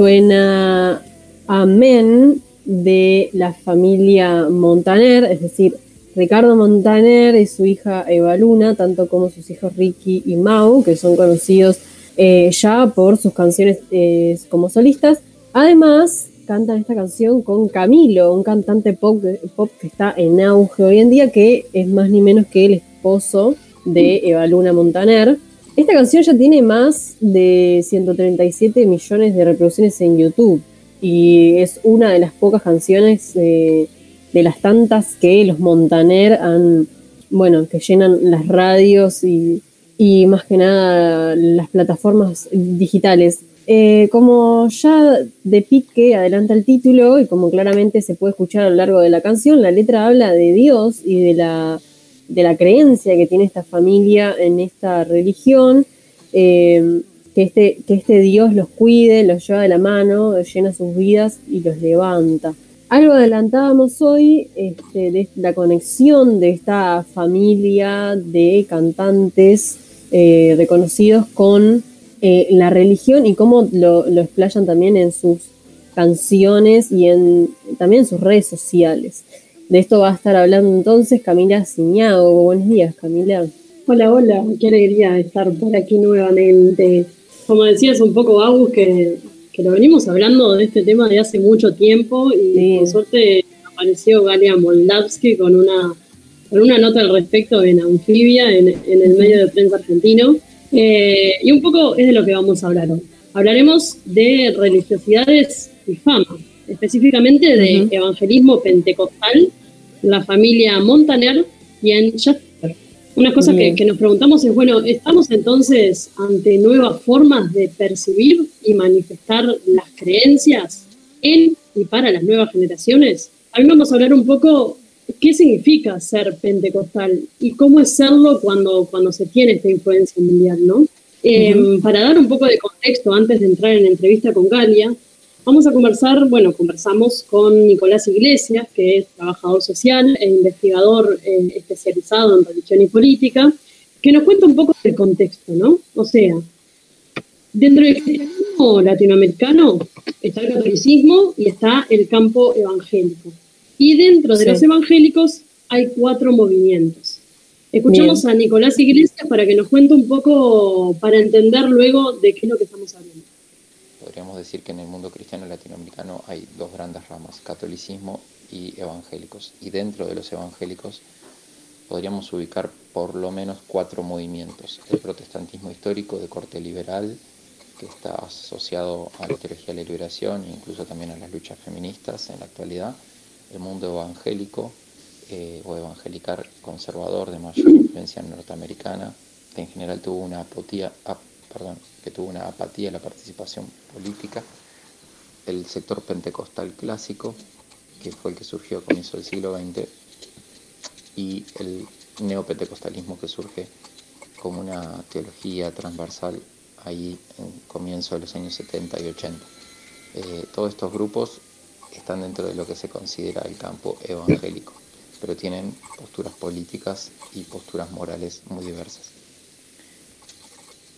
Suena Amén de la familia Montaner, es decir, Ricardo Montaner y su hija Eva Luna, tanto como sus hijos Ricky y Mau, que son conocidos eh, ya por sus canciones eh, como solistas. Además, cantan esta canción con Camilo, un cantante pop, pop que está en auge hoy en día, que es más ni menos que el esposo de Eva Luna Montaner. Esta canción ya tiene más de 137 millones de reproducciones en YouTube y es una de las pocas canciones de las tantas que los Montaner han, bueno, que llenan las radios y, y más que nada las plataformas digitales. Eh, como ya de pique adelanta el título y como claramente se puede escuchar a lo largo de la canción, la letra habla de Dios y de la, de la creencia que tiene esta familia en esta religión, eh, que, este, que este Dios los cuide, los lleva de la mano, llena sus vidas y los levanta. Algo adelantábamos hoy este, de la conexión de esta familia de cantantes eh, reconocidos con eh, la religión y cómo lo, lo, explayan también en sus canciones y en también en sus redes sociales. De esto va a estar hablando entonces Camila Ciñago. Buenos días, Camila. Hola, hola, qué alegría estar por aquí nuevamente. Como decías un poco, Agus, que, que lo venimos hablando de este tema de hace mucho tiempo y sí. por suerte apareció Galia Moldavsky con una, con una nota al respecto en Anfibia, en, en el medio de prensa argentino. Eh, y un poco es de lo que vamos a hablar hoy. Hablaremos de religiosidades y fama, específicamente de uh -huh. evangelismo pentecostal, la familia Montaner y en Jasper. Una cosa que, que, nos preguntamos es, bueno, ¿estamos entonces ante nuevas formas de percibir y manifestar las creencias en y para las nuevas generaciones? Hoy vamos a hablar un poco qué significa ser pentecostal y cómo es serlo cuando, cuando se tiene esta influencia mundial, ¿no? Eh, uh -huh. Para dar un poco de contexto antes de entrar en la entrevista con Galia, vamos a conversar, bueno, conversamos con Nicolás Iglesias, que es trabajador social e investigador eh, especializado en religión y política, que nos cuenta un poco del contexto, ¿no? O sea, dentro del cristianismo latinoamericano está el catolicismo y está el campo evangélico. Y dentro de sí. los evangélicos hay cuatro movimientos. Escuchamos Bien. a Nicolás Iglesias para que nos cuente un poco, para entender luego de qué es lo que estamos hablando. Podríamos decir que en el mundo cristiano latinoamericano hay dos grandes ramas, catolicismo y evangélicos. Y dentro de los evangélicos podríamos ubicar por lo menos cuatro movimientos. El protestantismo histórico de corte liberal, que está asociado a la teología de la liberación e incluso también a las luchas feministas en la actualidad el mundo evangélico eh, o evangelical conservador de mayor influencia norteamericana, que en general tuvo una apatía, ap, perdón, que tuvo una apatía en la participación política, el sector pentecostal clásico, que fue el que surgió a comienzo del siglo XX, y el neopentecostalismo que surge como una teología transversal ahí en comienzo de los años 70 y 80. Eh, todos estos grupos están dentro de lo que se considera el campo evangélico, pero tienen posturas políticas y posturas morales muy diversas.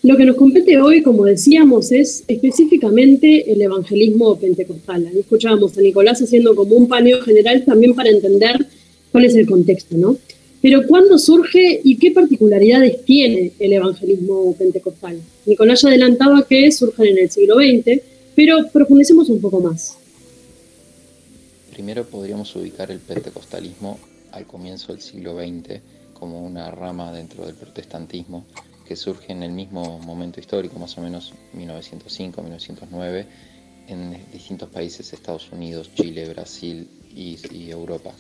Lo que nos compete hoy, como decíamos, es específicamente el evangelismo pentecostal. Ahí escuchábamos a Nicolás haciendo como un paneo general también para entender cuál es el contexto, ¿no? Pero ¿cuándo surge y qué particularidades tiene el evangelismo pentecostal? Nicolás ya adelantaba que surgen en el siglo XX, pero profundicemos un poco más. Primero podríamos ubicar el pentecostalismo al comienzo del siglo XX como una rama dentro del protestantismo que surge en el mismo momento histórico, más o menos 1905-1909, en distintos países, Estados Unidos, Chile, Brasil y, y, Europa,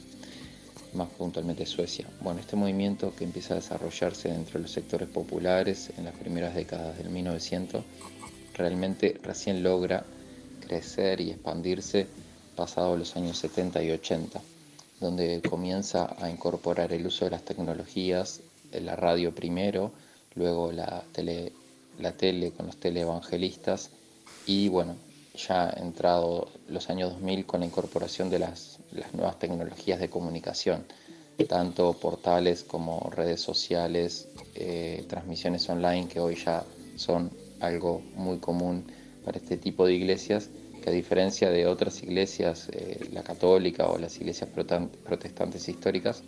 más puntualmente Suecia. Bueno, este movimiento que empieza a desarrollarse dentro de los sectores populares en las primeras décadas del 1900, realmente recién logra crecer y expandirse pasado los años 70 y 80, donde comienza a incorporar el uso de las tecnologías, la radio primero, luego la tele, la tele con los teleevangelistas y bueno, ya entrado los años 2000 con la incorporación de las, las nuevas tecnologías de comunicación, tanto portales como redes sociales, eh, transmisiones online que hoy ya son algo muy común para este tipo de iglesias, que a diferencia de otras iglesias, eh, la católica o las iglesias protestantes históricas,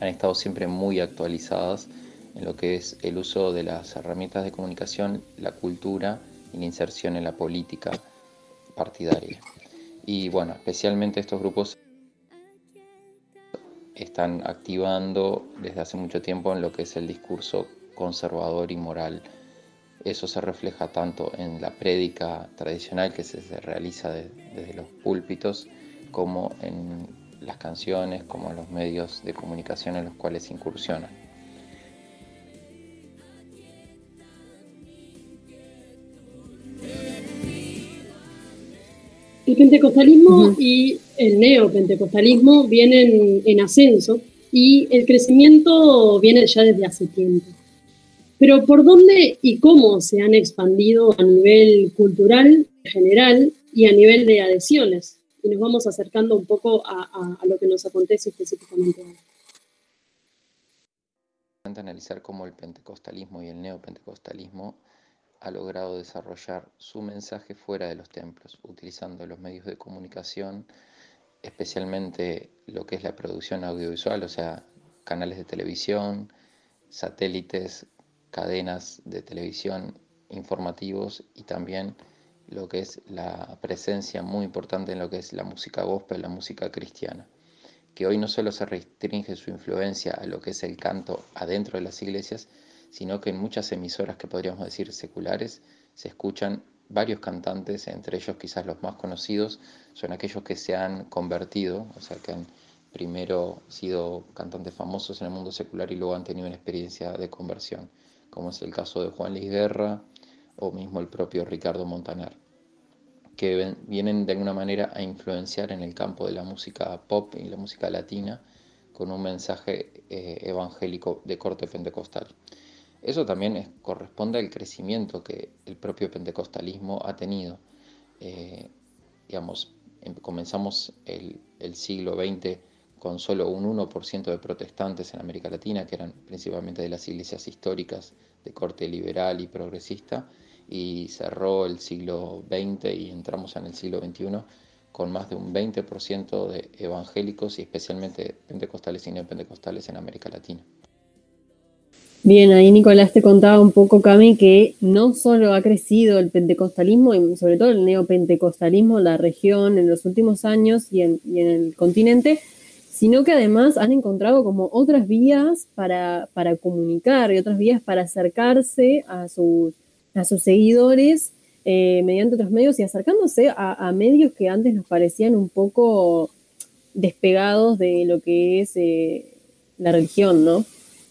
han estado siempre muy actualizadas en lo que es el uso de las herramientas de comunicación, la cultura y la inserción en la política partidaria. Y bueno, especialmente estos grupos están activando desde hace mucho tiempo en lo que es el discurso conservador y moral. Eso se refleja tanto en la prédica tradicional que se realiza desde los púlpitos, como en las canciones, como en los medios de comunicación en los cuales incursionan. El pentecostalismo y el neopentecostalismo vienen en ascenso y el crecimiento viene ya desde hace tiempo. Pero ¿por dónde y cómo se han expandido a nivel cultural, general y a nivel de adhesiones? Y nos vamos acercando un poco a, lo que nos acontece específicamente ahora. analizar cómo el pentecostalismo y el neopentecostalismo ha logrado desarrollar su mensaje fuera de los templos, utilizando los medios de comunicación, especialmente lo que es la producción audiovisual, o sea, canales de televisión, satélites, cadenas de televisión informativos y también lo que es la presencia muy importante en lo que es la música gospel, la música cristiana, que hoy no solo se restringe su influencia a lo que es el canto adentro de las iglesias, sino que en muchas emisoras que podríamos decir seculares se escuchan varios cantantes, entre ellos quizás los más conocidos son aquellos que se han convertido, o sea, que han primero sido cantantes famosos en el mundo secular y luego han tenido una experiencia de conversión, como es el caso de Juan Luis Guerra o mismo el propio Ricardo Montaner, que vienen de alguna manera a influenciar en el campo de la música pop y la música latina con un mensaje eh, evangélico de corte pentecostal. Eso también corresponde al crecimiento que el propio pentecostalismo ha tenido. Eh, digamos, em, comenzamos el, siglo XX con solo un 1% de protestantes en América Latina, que eran principalmente de las iglesias históricas de corte liberal y progresista, y cerró el siglo XX y entramos en el siglo XXI con más de un 20% de evangélicos y especialmente pentecostales y neopentecostales en América Latina. Bien, ahí Nicolás te contaba un poco, Cami, que no solo ha crecido el pentecostalismo y sobre todo el neopentecostalismo en la región en los últimos años y en, el continente, sino que además han encontrado como otras vías para, comunicar y otras vías para acercarse a sus, a sus seguidores eh, mediante otros medios y acercándose a, medios que antes nos parecían un poco despegados de lo que es eh, la religión, ¿no?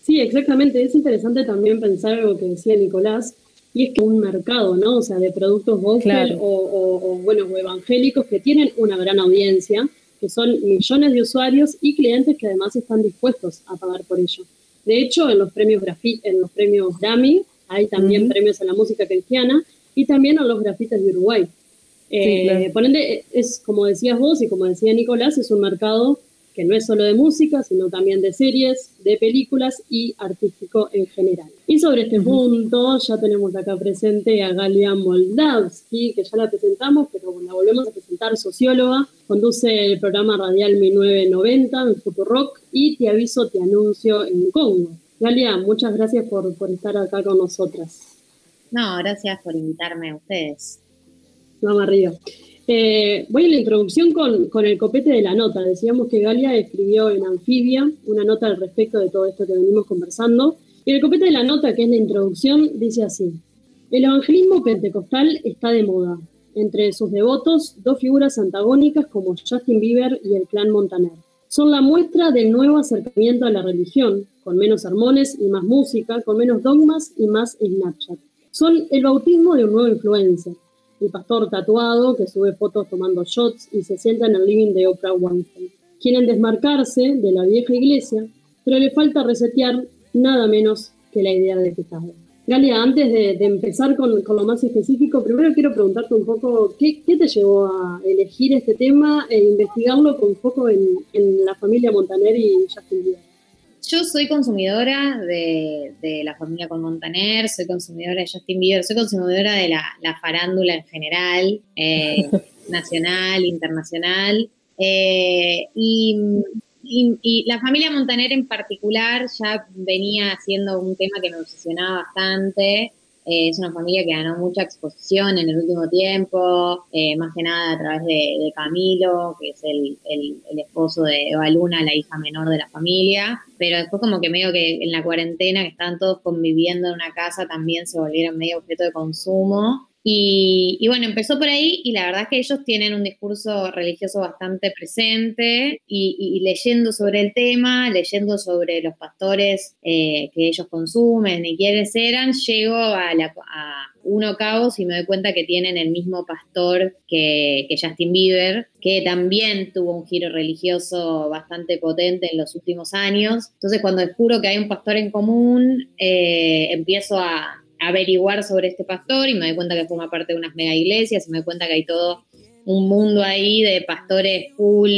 Sí, exactamente. Es interesante también pensar algo que decía Nicolás, y es que un mercado, ¿no? O sea, de productos gospel o, bueno, evangélicos que tienen una gran audiencia, que son millones de usuarios y clientes que además están dispuestos a pagar por ello. De hecho, en los premios, en los premios Grammy hay también premios a la música cristiana y también a los grafitas de Uruguay. Eh, es como decías vos y como decía Nicolás, es un mercado que no es solo de música, sino también de series, de películas y artístico en general. Y sobre este punto ya tenemos acá presente a Galia Moldavsky, que ya la presentamos, pero la volvemos a presentar, socióloga, conduce el programa radial 1990 en Futurock y Te aviso, te anuncio en Congo. Galia, muchas gracias por, por estar acá con nosotras. No, gracias por invitarme a ustedes. Vamos arriba. Eh, voy a la introducción con, el copete de la nota. Decíamos que Galia escribió en Anfibia una nota al respecto de todo esto que venimos conversando. Y el copete de la nota, que es la introducción, dice así. El evangelismo pentecostal está de moda. Entre sus devotos, dos figuras antagónicas como Justin Bieber y el clan Montaner. Son la muestra del nuevo acercamiento a la religión, con menos sermones y más música, con menos dogmas y más Snapchat. Son el bautismo de un nuevo influencer el pastor tatuado que sube fotos tomando shots y se sienta en el living de Oprah Winfrey. Quieren desmarcarse de la vieja iglesia, pero le falta resetear nada menos que la idea de pecado. Galia, antes de, empezar con, lo más específico, primero quiero preguntarte un poco, ¿qué, te llevó a elegir este tema e investigarlo con foco en, la familia Montaner y Justin Bieber? Yo soy consumidora de, la familia con Montaner, soy consumidora de Justin Bieber, soy consumidora de la, farándula en general, eh, nacional, internacional. Eh, y y, la familia Montaner en particular ya venía haciendo un tema que me obsesionaba bastante. Eh, es una familia que ganó mucha exposición en el último tiempo, eh, más que nada a través de, Camilo, que es el, el, esposo de Eva Luna, la hija menor de la familia. Pero después como que medio que en la cuarentena, que estaban todos conviviendo en una casa, también se volvieron medio objeto de consumo. Y, bueno, empezó por ahí y la verdad es que ellos tienen un discurso religioso bastante presente y, leyendo sobre el tema, leyendo sobre los pastores eh, que ellos consumen y quiénes eran, llego a, la, a uno cabos y me doy cuenta que tienen el mismo pastor que, Justin Bieber, que también tuvo un giro religioso bastante potente en los últimos años. Entonces cuando descubro que hay un pastor en común, eh, empiezo a averiguar sobre este pastor y me doy cuenta que forma parte de unas mega iglesias y me doy cuenta que hay todo un mundo ahí de pastores full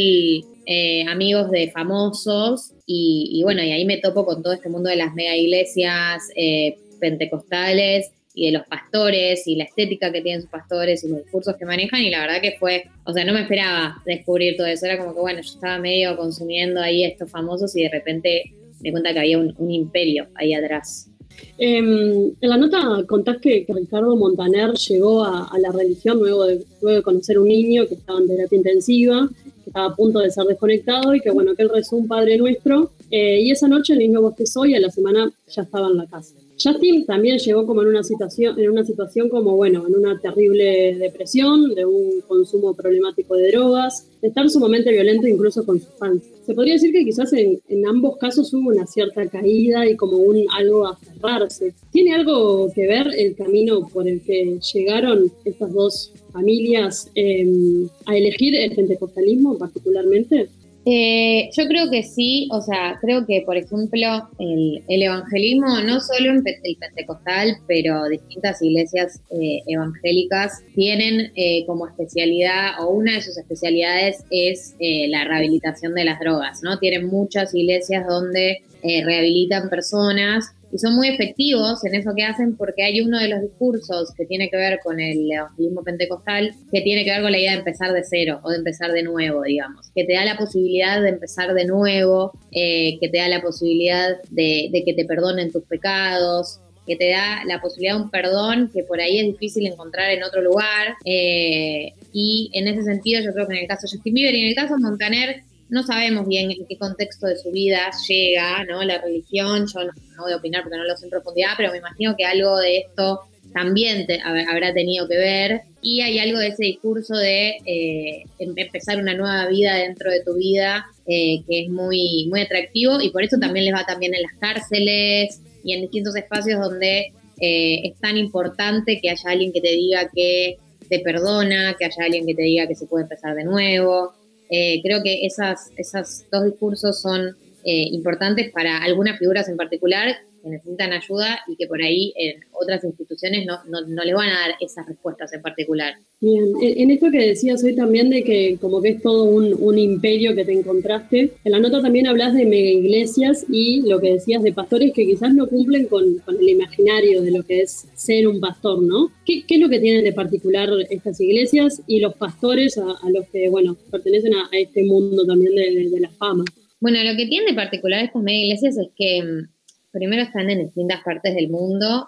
eh, amigos de famosos y, bueno, y ahí me topo con todo este mundo de las mega iglesias eh, pentecostales y de los pastores y la estética que tienen sus pastores y los discursos que manejan y la verdad que fue, o sea, no me esperaba descubrir todo eso, era como que bueno, yo estaba medio consumiendo ahí estos famosos y de repente me cuenta que había un imperio ahí atrás. Em, en la nota contás que, Ricardo Montaner llegó a, la religión luego de, luego de, conocer un niño que estaba en terapia intensiva, que estaba a punto de ser desconectado y que bueno, que él rezó un Padre Nuestro. Eh, y esa noche el niño bostezó y a la semana ya estaba en la casa. Justin también llegó como en una situación, en una situación como, bueno, en una terrible depresión, de un consumo problemático de drogas, de estar sumamente violento incluso con sus fans. Se podría decir que quizás en, ambos casos hubo una cierta caída y como un algo a cerrarse. ¿Tiene algo que ver el camino por el que llegaron estas dos familias em, a elegir el pentecostalismo particularmente? Eh, yo creo que sí, o sea, creo que, por ejemplo, el, evangelismo, no solo en el pentecostal, pero distintas iglesias eh, evangélicas tienen eh, como especialidad, o una de sus especialidades es la rehabilitación de las drogas, ¿no? Tienen muchas iglesias donde rehabilitan personas y son muy efectivos en eso que hacen porque hay uno de los discursos que tiene que ver con el evangelismo pentecostal que tiene que ver con la idea de empezar de cero o de empezar de nuevo, digamos, que te da la posibilidad de empezar de nuevo, eh, que te da la posibilidad de, que te perdonen tus pecados, que te da la posibilidad de un perdón que por ahí es difícil encontrar en otro lugar. Eh, y en ese sentido yo creo que en el caso de Justin Bieber y en el caso de Montaner no sabemos bien en qué contexto de su vida llega, ¿no? La religión, yo no, voy a opinar porque no lo sé en profundidad, pero me imagino que algo de esto también habrá tenido que ver. Y hay algo de ese discurso de eh, em, empezar una nueva vida dentro de tu vida eh, que es muy, muy atractivo y por eso también les va también en las cárceles y en distintos espacios donde eh, es tan importante que haya alguien que te diga que te perdona, que haya alguien que te diga que se puede empezar de nuevo. Eh, creo que esas, esos dos discursos son eh, importantes para algunas figuras en particular que necesitan ayuda y que por ahí en otras instituciones no, no, no le van a dar esas respuestas en particular. Bien, en esto que decías hoy también de que como que es todo un, un imperio que te encontraste, en la nota también hablas de mega iglesias y lo que decías de pastores que quizás no cumplen con, el imaginario de lo que es ser un pastor, ¿no? ¿Qué, ¿Qué, es lo que tienen de particular estas iglesias y los pastores a los que, bueno, pertenecen a, este mundo también de, de, la fama? Bueno, lo que tienen de particular estas mega iglesias es que mm, primero están en distintas partes del mundo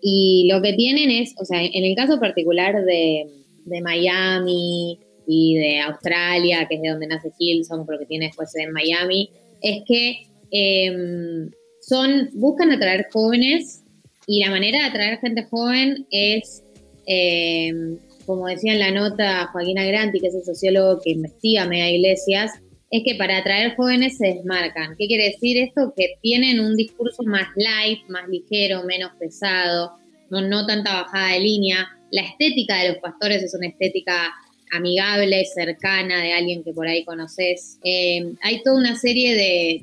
y lo que tienen es, o sea, en el caso particular de Miami y de Australia, que es de donde nace Hilson, pero que tiene después en Miami, es que em, son, buscan atraer jóvenes y la manera de atraer gente joven es, em, como decía en la nota Joaquina Granti, que es el sociólogo que investiga mega iglesias, es que para atraer jóvenes se desmarcan. ¿Qué quiere decir esto? Que tienen un discurso más light, más ligero, menos pesado, no, no tanta bajada de línea, la estética de los pastores es una estética amigable, cercana, de alguien que por ahí conoces. Eh, hay toda una serie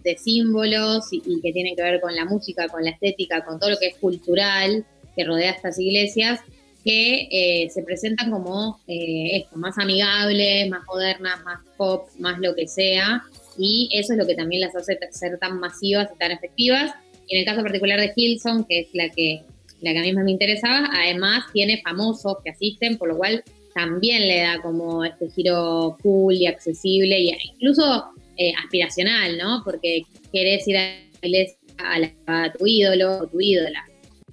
de, símbolos y, que tienen que ver con la música, con la estética, con todo lo que es cultural, que rodea estas iglesias que eh, se presentan como eh, esto, más amigables, más modernas, más pop, más lo que sea, y eso es lo que también las hace ser tan masivas y tan efectivas. Y en el caso particular de Hilson, que es la que, la que a mí más me interesaba, además tiene famosos que asisten, por lo cual también le da como este giro cool y accesible, e incluso eh, aspiracional, ¿no? Porque querés ir a la iglesia a, tu ídolo o tu ídola.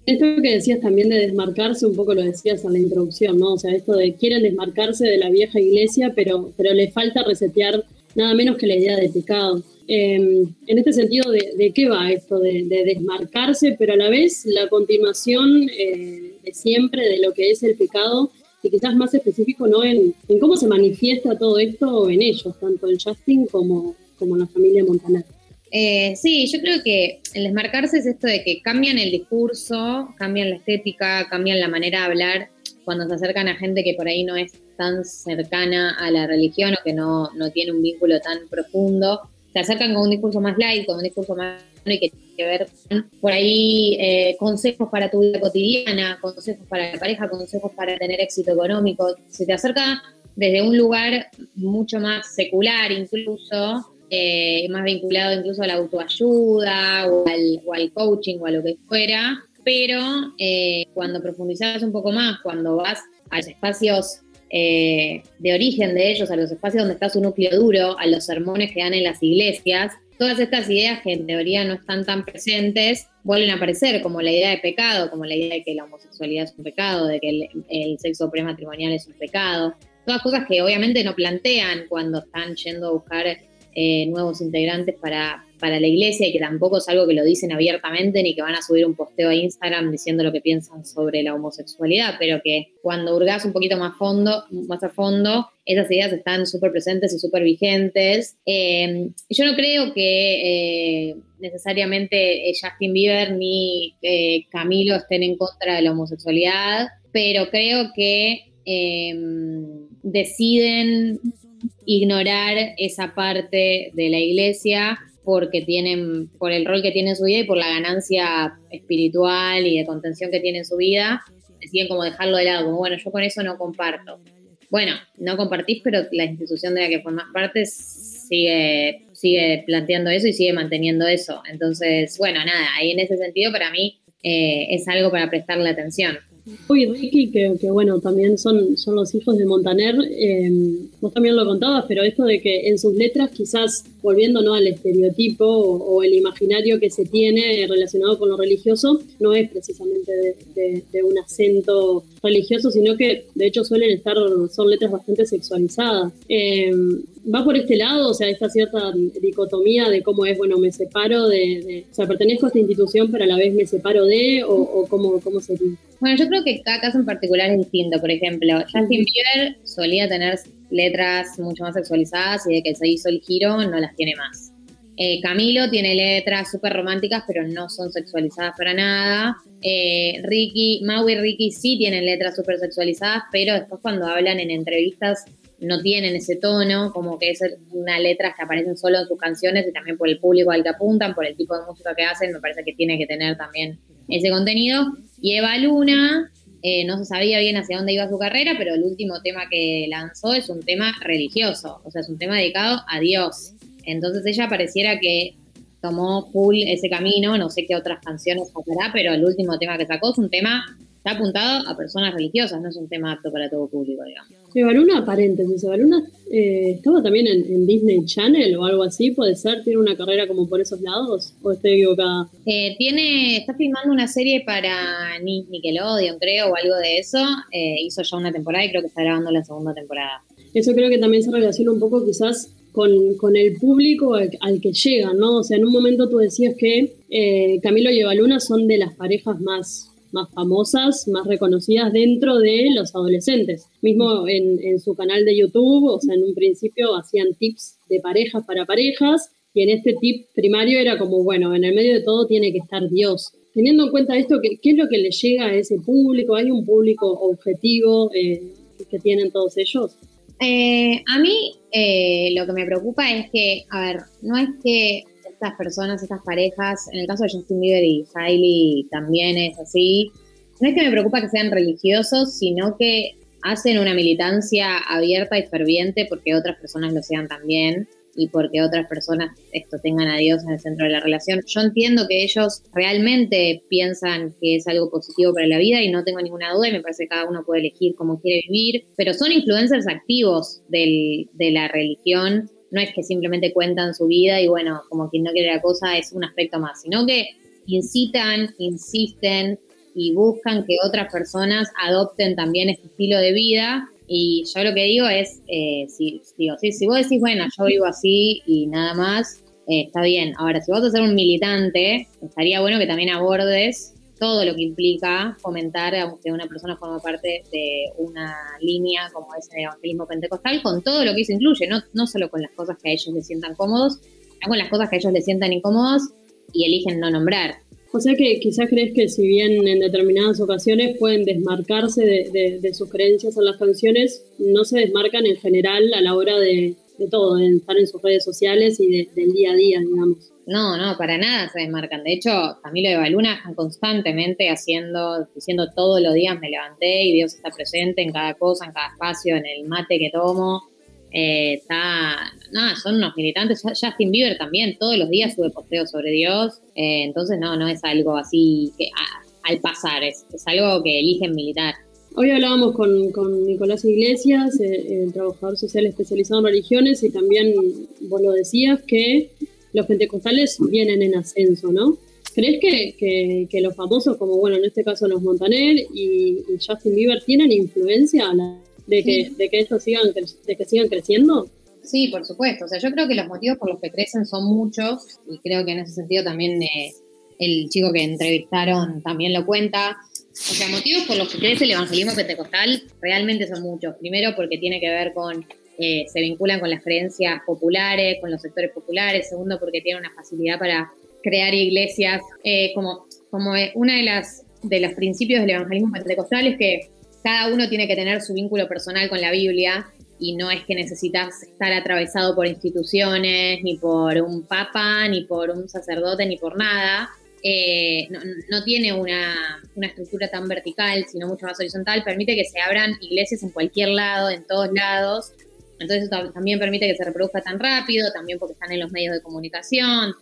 Esto que decías también de desmarcarse, un poco lo decías en la introducción, ¿no? O sea, esto de quieren desmarcarse de la vieja iglesia, pero, pero le falta resetear nada menos que la idea de pecado. Em, en este sentido, de, qué va esto de, desmarcarse, pero a la vez la continuación eh, de siempre de lo que es el pecado y quizás más específico ¿no? En, cómo se manifiesta todo esto en ellos, tanto en Justin como, como en la familia Montaner? Eh, sí, yo creo que el desmarcarse es esto de que cambian el discurso, cambian la estética, cambian la manera de hablar cuando se acercan a gente que por ahí no es tan cercana a la religión o que no, tiene un vínculo tan profundo. Se acercan con un discurso más light, con un discurso más y que tiene que ver por ahí eh, consejos para tu vida cotidiana, consejos para la pareja, consejos para tener éxito económico. Se te acerca desde un lugar mucho más secular incluso, eh, más vinculado incluso a la autoayuda o al, coaching o a lo que fuera, pero eh, cuando profundizas un poco más, cuando vas a los espacios eh, de origen de ellos, a los espacios donde está su núcleo duro, a los sermones que dan en las iglesias, todas estas ideas que en teoría no están tan presentes vuelven a aparecer, como la idea de pecado, como la idea de que la homosexualidad es un pecado, de que el, el sexo prematrimonial es un pecado, todas cosas que obviamente no plantean cuando están yendo a buscar eh, nuevos integrantes para, para la iglesia y que tampoco es algo que lo dicen abiertamente ni que van a subir un posteo a Instagram diciendo lo que piensan sobre la homosexualidad, pero que cuando hurgas un poquito más, fondo, más a fondo, esas ideas están súper presentes y súper vigentes. Eh, yo no creo que eh, necesariamente Justin Bieber ni Camilo estén en contra de la homosexualidad, pero creo que deciden ignorar esa parte de la iglesia porque tienen, por el rol que tiene en su vida y por la ganancia espiritual y de contención que tiene en su vida, deciden como dejarlo de lado, como bueno, yo con eso no comparto. Bueno, no compartís, pero la institución de la que formas parte sigue, sigue planteando eso y sigue manteniendo eso. Entonces, bueno, nada, ahí en ese sentido para mí eh, es algo para prestarle atención. Uy, Ricky, que, bueno, también son, son los hijos de Montaner, eh, vos también lo contabas, pero esto de que en sus letras quizás volviendo ¿no? al estereotipo o, el imaginario que se tiene relacionado con lo religioso, no es precisamente de, un acento religioso, sino que de hecho suelen estar, son letras bastante sexualizadas. Eh, va por este lado, o sea, esta cierta dicotomía de cómo es, bueno, me separo de, o sea, pertenezco a esta institución, pero a la vez me separo de, o, o cómo, cómo sería. Bueno, yo creo que cada caso en particular es distinto. Por ejemplo, Justin Bieber solía tener letras mucho más sexualizadas y de que se hizo el giro no las tiene más. Eh, Camilo tiene letras súper románticas, pero no son sexualizadas para nada. Eh, Ricky, Mau y Ricky sí tienen letras súper sexualizadas, pero después cuando hablan en entrevistas no tienen ese tono, como que es una letra que aparecen solo en sus canciones y también por el público al que apuntan, por el tipo de música que hacen, me parece que tiene que tener también ese contenido. Y Eva Luna eh, no se sabía bien hacia dónde iba su carrera, pero el último tema que lanzó es un tema religioso, o sea, es un tema dedicado a Dios. Entonces ella pareciera que tomó full ese camino, no sé qué otras canciones sacará, pero el último tema que sacó es un tema está apuntado a personas religiosas, no es un tema apto para todo público, digamos. Evaluna, paréntesis, Evaluna eh, estaba también en, Disney Channel o algo así, puede ser, tiene una carrera como por esos lados, o estoy equivocada. Eh, tiene, está filmando una serie para Nickelodeon, creo, o algo de eso, eh, hizo ya una temporada y creo que está grabando la segunda temporada. Eso creo que también se relaciona un poco quizás con, el público al, que llegan, ¿no? O sea, en un momento tú decías que eh, Camilo y Evaluna son de las parejas más más famosas, más reconocidas dentro de los adolescentes. Mismo en, su canal de YouTube, o sea, en un principio hacían tips de parejas para parejas y en este tip primario era como, bueno, en el medio de todo tiene que estar Dios. Teniendo en cuenta esto, ¿qué, es lo que le llega a ese público? ¿Hay un público objetivo eh, que tienen todos ellos? Eh, a mí eh, lo que me preocupa es que, a ver, no es que estas personas, estas parejas, en el caso de Justin Bieber y Hailey también es así, no es que me preocupa que sean religiosos, sino que hacen una militancia abierta y ferviente porque otras personas lo sean también y porque otras personas esto tengan a Dios en el centro de la relación. Yo entiendo que ellos realmente piensan que es algo positivo para la vida y no tengo ninguna duda y me parece que cada uno puede elegir cómo quiere vivir, pero son influencers activos del, de la religión. No es que simplemente cuentan su vida y bueno, como quien no quiere la cosa es un aspecto más, sino que incitan, insisten y buscan que otras personas adopten también este estilo de vida y yo lo que digo es, eh, si, digo, si, si vos decís, bueno, yo vivo así y nada más, eh, está bien. Ahora, si vas a ser un militante, estaría bueno que también abordes todo lo que implica fomentar que una persona forma parte de una línea como es el evangelismo pentecostal, con todo lo que eso incluye, no, no solo con las cosas que a ellos les sientan cómodos, sino con las cosas que a ellos les sientan incómodos y eligen no nombrar. O sea que quizás crees que si bien en determinadas ocasiones pueden desmarcarse de, sus creencias en las canciones, no se desmarcan en general a la hora de, todo, de estar en sus redes sociales y del día a día, digamos. No, no, para nada se desmarcan. De hecho, Camilo de Baluna están constantemente haciendo, diciendo todos los días me levanté y Dios está presente en cada cosa, en cada espacio, en el mate que tomo. Eh, está, nada, son unos militantes. Justin Bieber también todos los días sube posteos sobre Dios. Eh, entonces, no, no es algo así que al pasar, es, es, algo que eligen militar. Hoy hablábamos con, con Nicolás Iglesias, eh, el trabajador social especializado en religiones, y también vos lo decías que los pentecostales vienen en ascenso, ¿no? ¿Crees que, que, los famosos, como bueno, en este caso los Montaner y, y Justin Bieber, tienen influencia de que, de que estos sigan, de que sigan creciendo? Sí, por supuesto. O sea, yo creo que los motivos por los que crecen son muchos y creo que en ese sentido también eh, el chico que entrevistaron también lo cuenta. O sea, motivos por los que crece el evangelismo pentecostal realmente son muchos. Primero porque tiene que ver con, eh, se vinculan con las creencias populares, con los sectores populares. Segundo porque tiene una facilidad para crear iglesias. Eh, como como una de las de los principios del evangelismo pentecostal es que cada uno tiene que tener su vínculo personal con la Biblia y no es que necesitas estar atravesado por instituciones, ni por un papa, ni por un sacerdote, ni por nada. Eh, no, tiene una, estructura tan vertical, sino mucho más horizontal, permite que se abran iglesias en cualquier lado, en todos lados. Entonces eso también permite que se reproduzca tan rápido, también porque están en los medios de comunicación.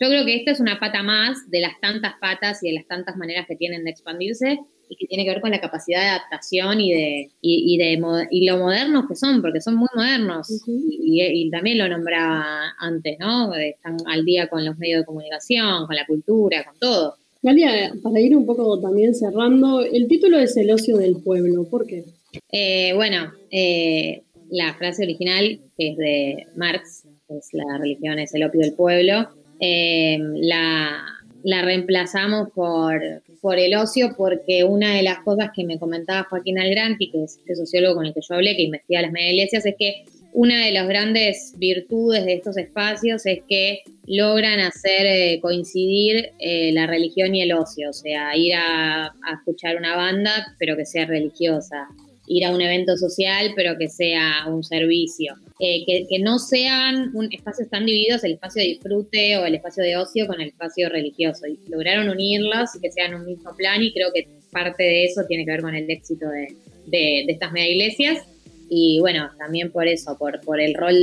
Yo creo que esta es una pata más de las tantas patas y de las tantas maneras que tienen de expandirse y que tiene que ver con la capacidad de adaptación y de, y, de y lo modernos que son, porque son muy modernos. y, también lo nombraba antes, ¿no? Están al día con los medios de comunicación, con la cultura, con todo. Galia, para ir un poco también cerrando, el título es El ocio del pueblo, ¿por qué? Eh, bueno, eh, la frase original, que es de Marx, es la religión es el opio del pueblo, eh, la, la reemplazamos por por el ocio porque una de las cosas que me comentaba Joaquín Algranti, que es el sociólogo con el que yo hablé, que investiga las media iglesias, es que una de las grandes virtudes de estos espacios es que logran hacer eh, coincidir eh, la religión y el ocio, o sea, ir a, a escuchar una banda, pero que sea religiosa, ir a un evento social, pero que sea un servicio. Eh, que, no sean un, espacios tan divididos, el espacio de disfrute o el espacio de ocio con el espacio religioso. Y lograron unirlos y que sean un mismo plan y creo que parte de eso tiene que ver con el éxito de, estas mega iglesias. Y bueno, también por eso, por, por el rol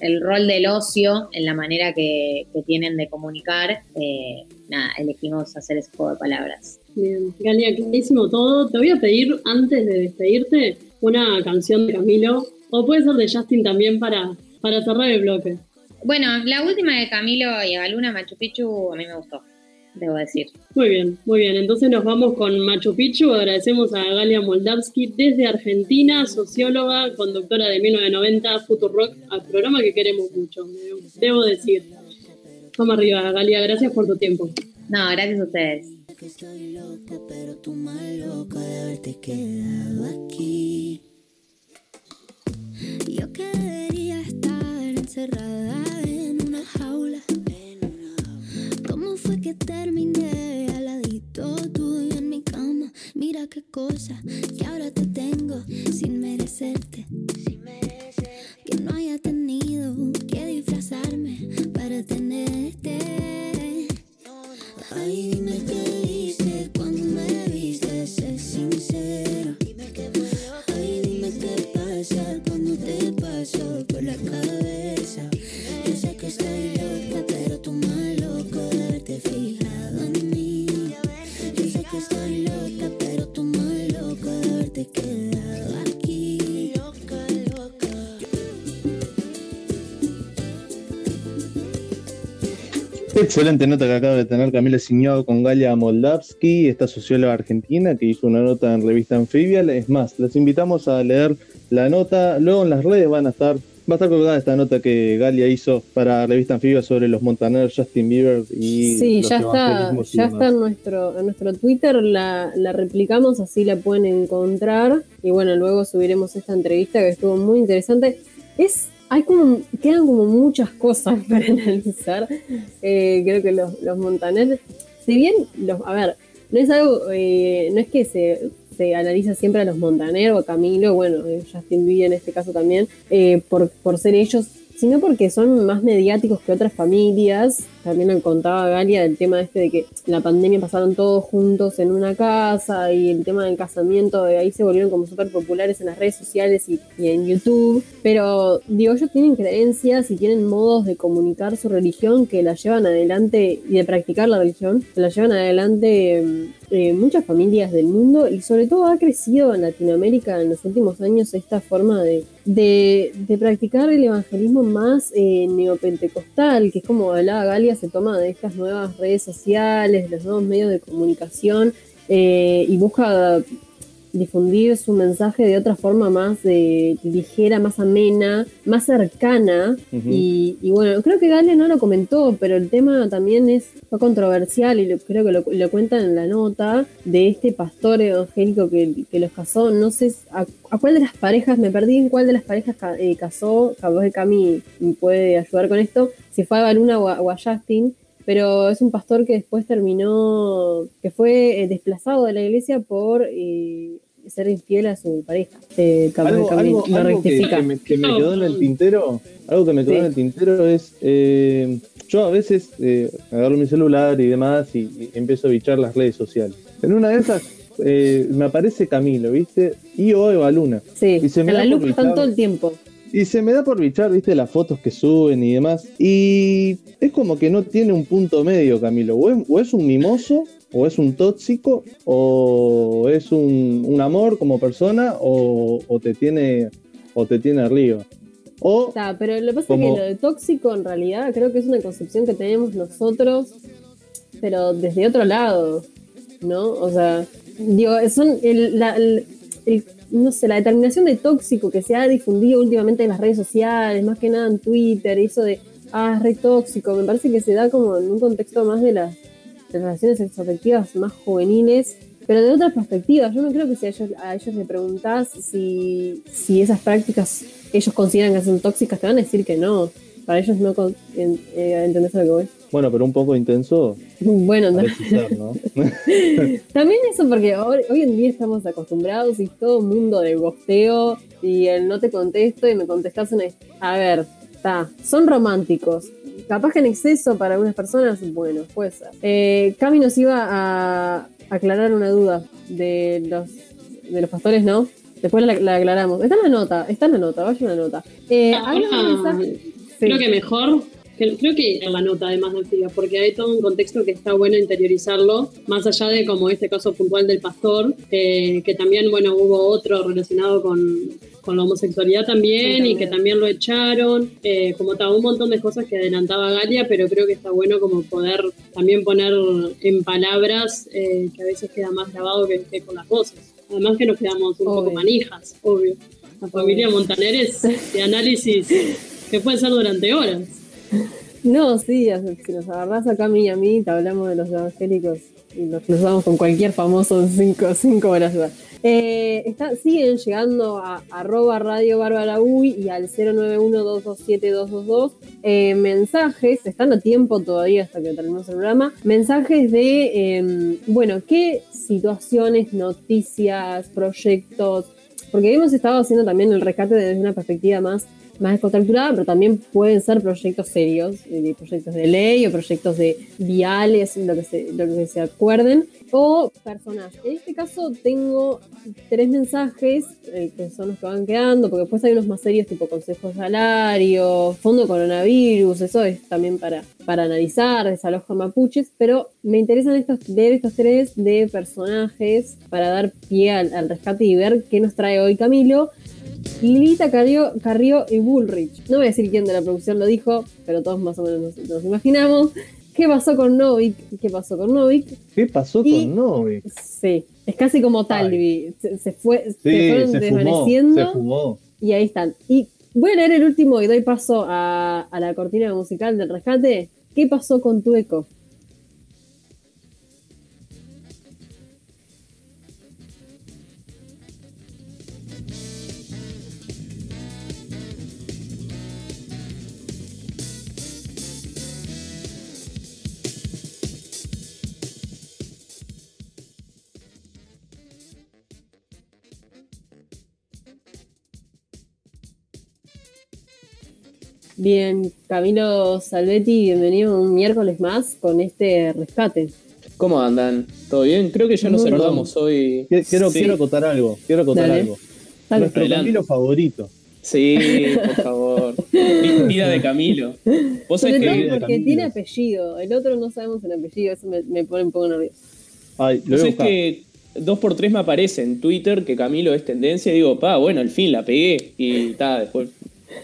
el, rol del ocio en la manera que, tienen de comunicar, eh, nada, elegimos hacer ese juego de palabras. Bien, Galia, clarísimo todo. Te voy a pedir, antes de despedirte, una canción de Camilo, o puede ser de Justin también para, para cerrar el bloque. Bueno, la última de Camilo y Agaluna, Machu Picchu, a mí me gustó, debo decir. Muy bien, muy bien. Entonces nos vamos con Machu Picchu. Agradecemos a Galia Moldavsky desde Argentina, socióloga, conductora de 1990, Rock, al programa que queremos mucho, debo decir. Vamos arriba, Galia, gracias por tu tiempo. No, gracias a ustedes estoy loco, pero tú más loca de haberte quedado aquí. Yo que debería estar encerrada en una jaula. ¿Cómo fue que terminé al ladito tuyo en mi cama? Mira qué cosa que ahora te tengo sin merecerte. Que no haya tenido que disfrazarme para tenerte. Ay, dime qué Excelente nota que acaba de tener Camila Siñado con Galia Moldavsky, esta socióloga argentina que hizo una nota en revista Anfibia. Es más, les invitamos a leer la nota. Luego en las redes van a estar, va a estar colgada esta nota que Galia hizo para revista Anfibia sobre los Montaner, Justin Bieber y. Sí, los ya está, ya está en nuestro, en nuestro Twitter, la, la replicamos, así la pueden encontrar. Y bueno, luego subiremos esta entrevista que estuvo muy interesante. Es, hay como, quedan como muchas cosas para analizar. Eh, creo que los, los Montaner, si bien los, a ver, no es algo, eh, no es que se, se analiza siempre a los Montaner o a Camilo, bueno, eh, Justin Bieber en este caso también, eh, por, por ser ellos, sino porque son más mediáticos que otras familias. También me contaba Galia del tema este de que la pandemia pasaron todos juntos en una casa y el tema del casamiento, de ahí se volvieron como súper populares en las redes sociales y, y en YouTube. Pero digo, ellos tienen creencias y tienen modos de comunicar su religión que la llevan adelante y de practicar la religión, que la llevan adelante mm, eh, muchas familias del mundo y sobre todo ha crecido en Latinoamérica en los últimos años esta forma de, de, de practicar el evangelismo más eh, neopentecostal, que es como hablaba Galia, se toma de estas nuevas redes sociales, de los nuevos medios de comunicación eh, y busca difundir su mensaje de otra forma más eh, ligera, más amena, más cercana. Y, y bueno, creo que Galia no lo comentó, pero el tema también es fue controversial y lo- creo que lo, lo cuentan en la nota de este pastor evangélico que, que los casó. No sé a, a cuál de las parejas, me perdí en cuál de las parejas ca- eh, casó, capaz que Cami me puede ayudar con esto, si fue a Baluna o a, o a Justin. Pero es un pastor que después terminó, que fue eh, desplazado de la iglesia por eh, ser infiel a su pareja. Eh, Algo, que Cami algo- lo algo que, rectifica. que me, que me quedó en el tintero, algo que me quedó Sí. en el tintero es, eh, yo a veces eh, agarro mi celular y demás y, y empiezo a bichar las redes sociales. En una de esas eh, me aparece Camilo, ¿viste? Y o Eva Luna. Sí, y se me la por luz están bichar- todo el tiempo. Y se me da por bichar, viste, las fotos que suben y demás. Y es como que no tiene un punto medio, Camilo. O es, o es un mimoso, o es un tóxico, o es un, un amor como persona, o, o te tiene o te tiene arriba. O pero lo que pasa Como- es que lo de tóxico en realidad creo que es una concepción que tenemos nosotros, pero desde otro lado, ¿no? O sea, digo, son el, la, el- el- no sé, la determinación de tóxico que se ha difundido últimamente en las redes sociales, más que nada en Twitter, eso de, ah, es re tóxico, me parece que se da como en un contexto más de las relaciones sexoafectivas más juveniles, pero de otras perspectivas. Yo no creo que si a ellos, a ellos le preguntás si, si esas prácticas ellos consideran que son tóxicas, te van a decir que no. Para ellos no en- eh, entendés a lo que voy. bueno, pero un poco intenso Bueno, no. parece ser, ¿no? También eso porque hoy, hoy en día estamos acostumbrados y todo un mundo de gosteo y el no te contesto y me contestas una... A ver, está, son románticos. Capaz que en exceso para algunas personas, bueno, puede ser. Eh, Cami nos iba a aclarar una duda de los, de los pastores, ¿no? Después la, la aclaramos. Está en la nota, está en la nota, vaya en la nota. Eh, mensaje- sí. Creo que mejor, creo que en la nota además de porque hay todo un contexto que está bueno interiorizarlo, más allá de como este caso puntual del pastor, eh, que también, bueno, hubo otro relacionado con, con la homosexualidad también, Sí, y que también lo echaron, eh, como tal, un montón de cosas que adelantaba Galia, pero creo que está bueno como poder también poner en palabras eh, que a veces queda más grabado que, que con las voces. Además que nos quedamos un poco Obvio. manijas, obvio. La familia Montaner es de análisis que puede ser durante horas. No, sí, si nos agarrás a Cami y a mí, te hablamos de los evangélicos nos cruzamos con cualquier famoso cinco, cinco horas. Eh, está, siguen llegando a arroba radio bárbara uy y al 091-227-222 eh, mensajes, están a tiempo todavía hasta que terminemos el programa, mensajes de, eh, bueno, qué situaciones, noticias, proyectos, porque hemos estado haciendo también el rescate desde una perspectiva más más descontracturada, pero también pueden ser proyectos serios, eh, proyectos de ley o proyectos de viales, lo que se, lo que se acuerden, o personas. En este caso tengo tres mensajes eh, que son los que van quedando, porque después hay unos más serios tipo consejo de salario, fondo coronavirus, eso es también para, para analizar, desalojo de mapuches, pero me interesan estos, leer estos tres de personajes para dar pie al rescate y ver qué nos trae hoy Camilo. Lilita Carrió, Carrió y Bullrich. No voy a decir quién de la producción lo dijo, pero todos más o menos nos, nos imaginamos. ¿Qué pasó con Novik? ¿Qué pasó con Novik? ¿Qué pasó Y- con Novik? Sí, es casi como Talvi. Se, se fue, se fueron se fumó, desvaneciendo se fumó. y ahí están. Y voy a leer el último y doy paso a, a la cortina musical del rescate. ¿Qué pasó con tu eco? Bien, Camilo Salvetti, bienvenido un miércoles más con este rescate. ¿Cómo andan? ¿Todo bien? Creo que ya nos bien. saludamos hoy. Qui- Quiero, Sí. quiero acotar algo. Quiero acotar Dale. algo. Dale. Nuestro Adelante. Camilo favorito. Sí, por favor. Vi- Vida de Camilo. Vos Sobre todo que porque Camilo. tiene apellido, el otro no sabemos el apellido, eso me, me pone un poco nervioso. Ay, lo Vos voy a sabés buscar. que dos por tres me aparece en Twitter que Camilo es tendencia y digo, pa, bueno, al fin la pegué. Y ta, después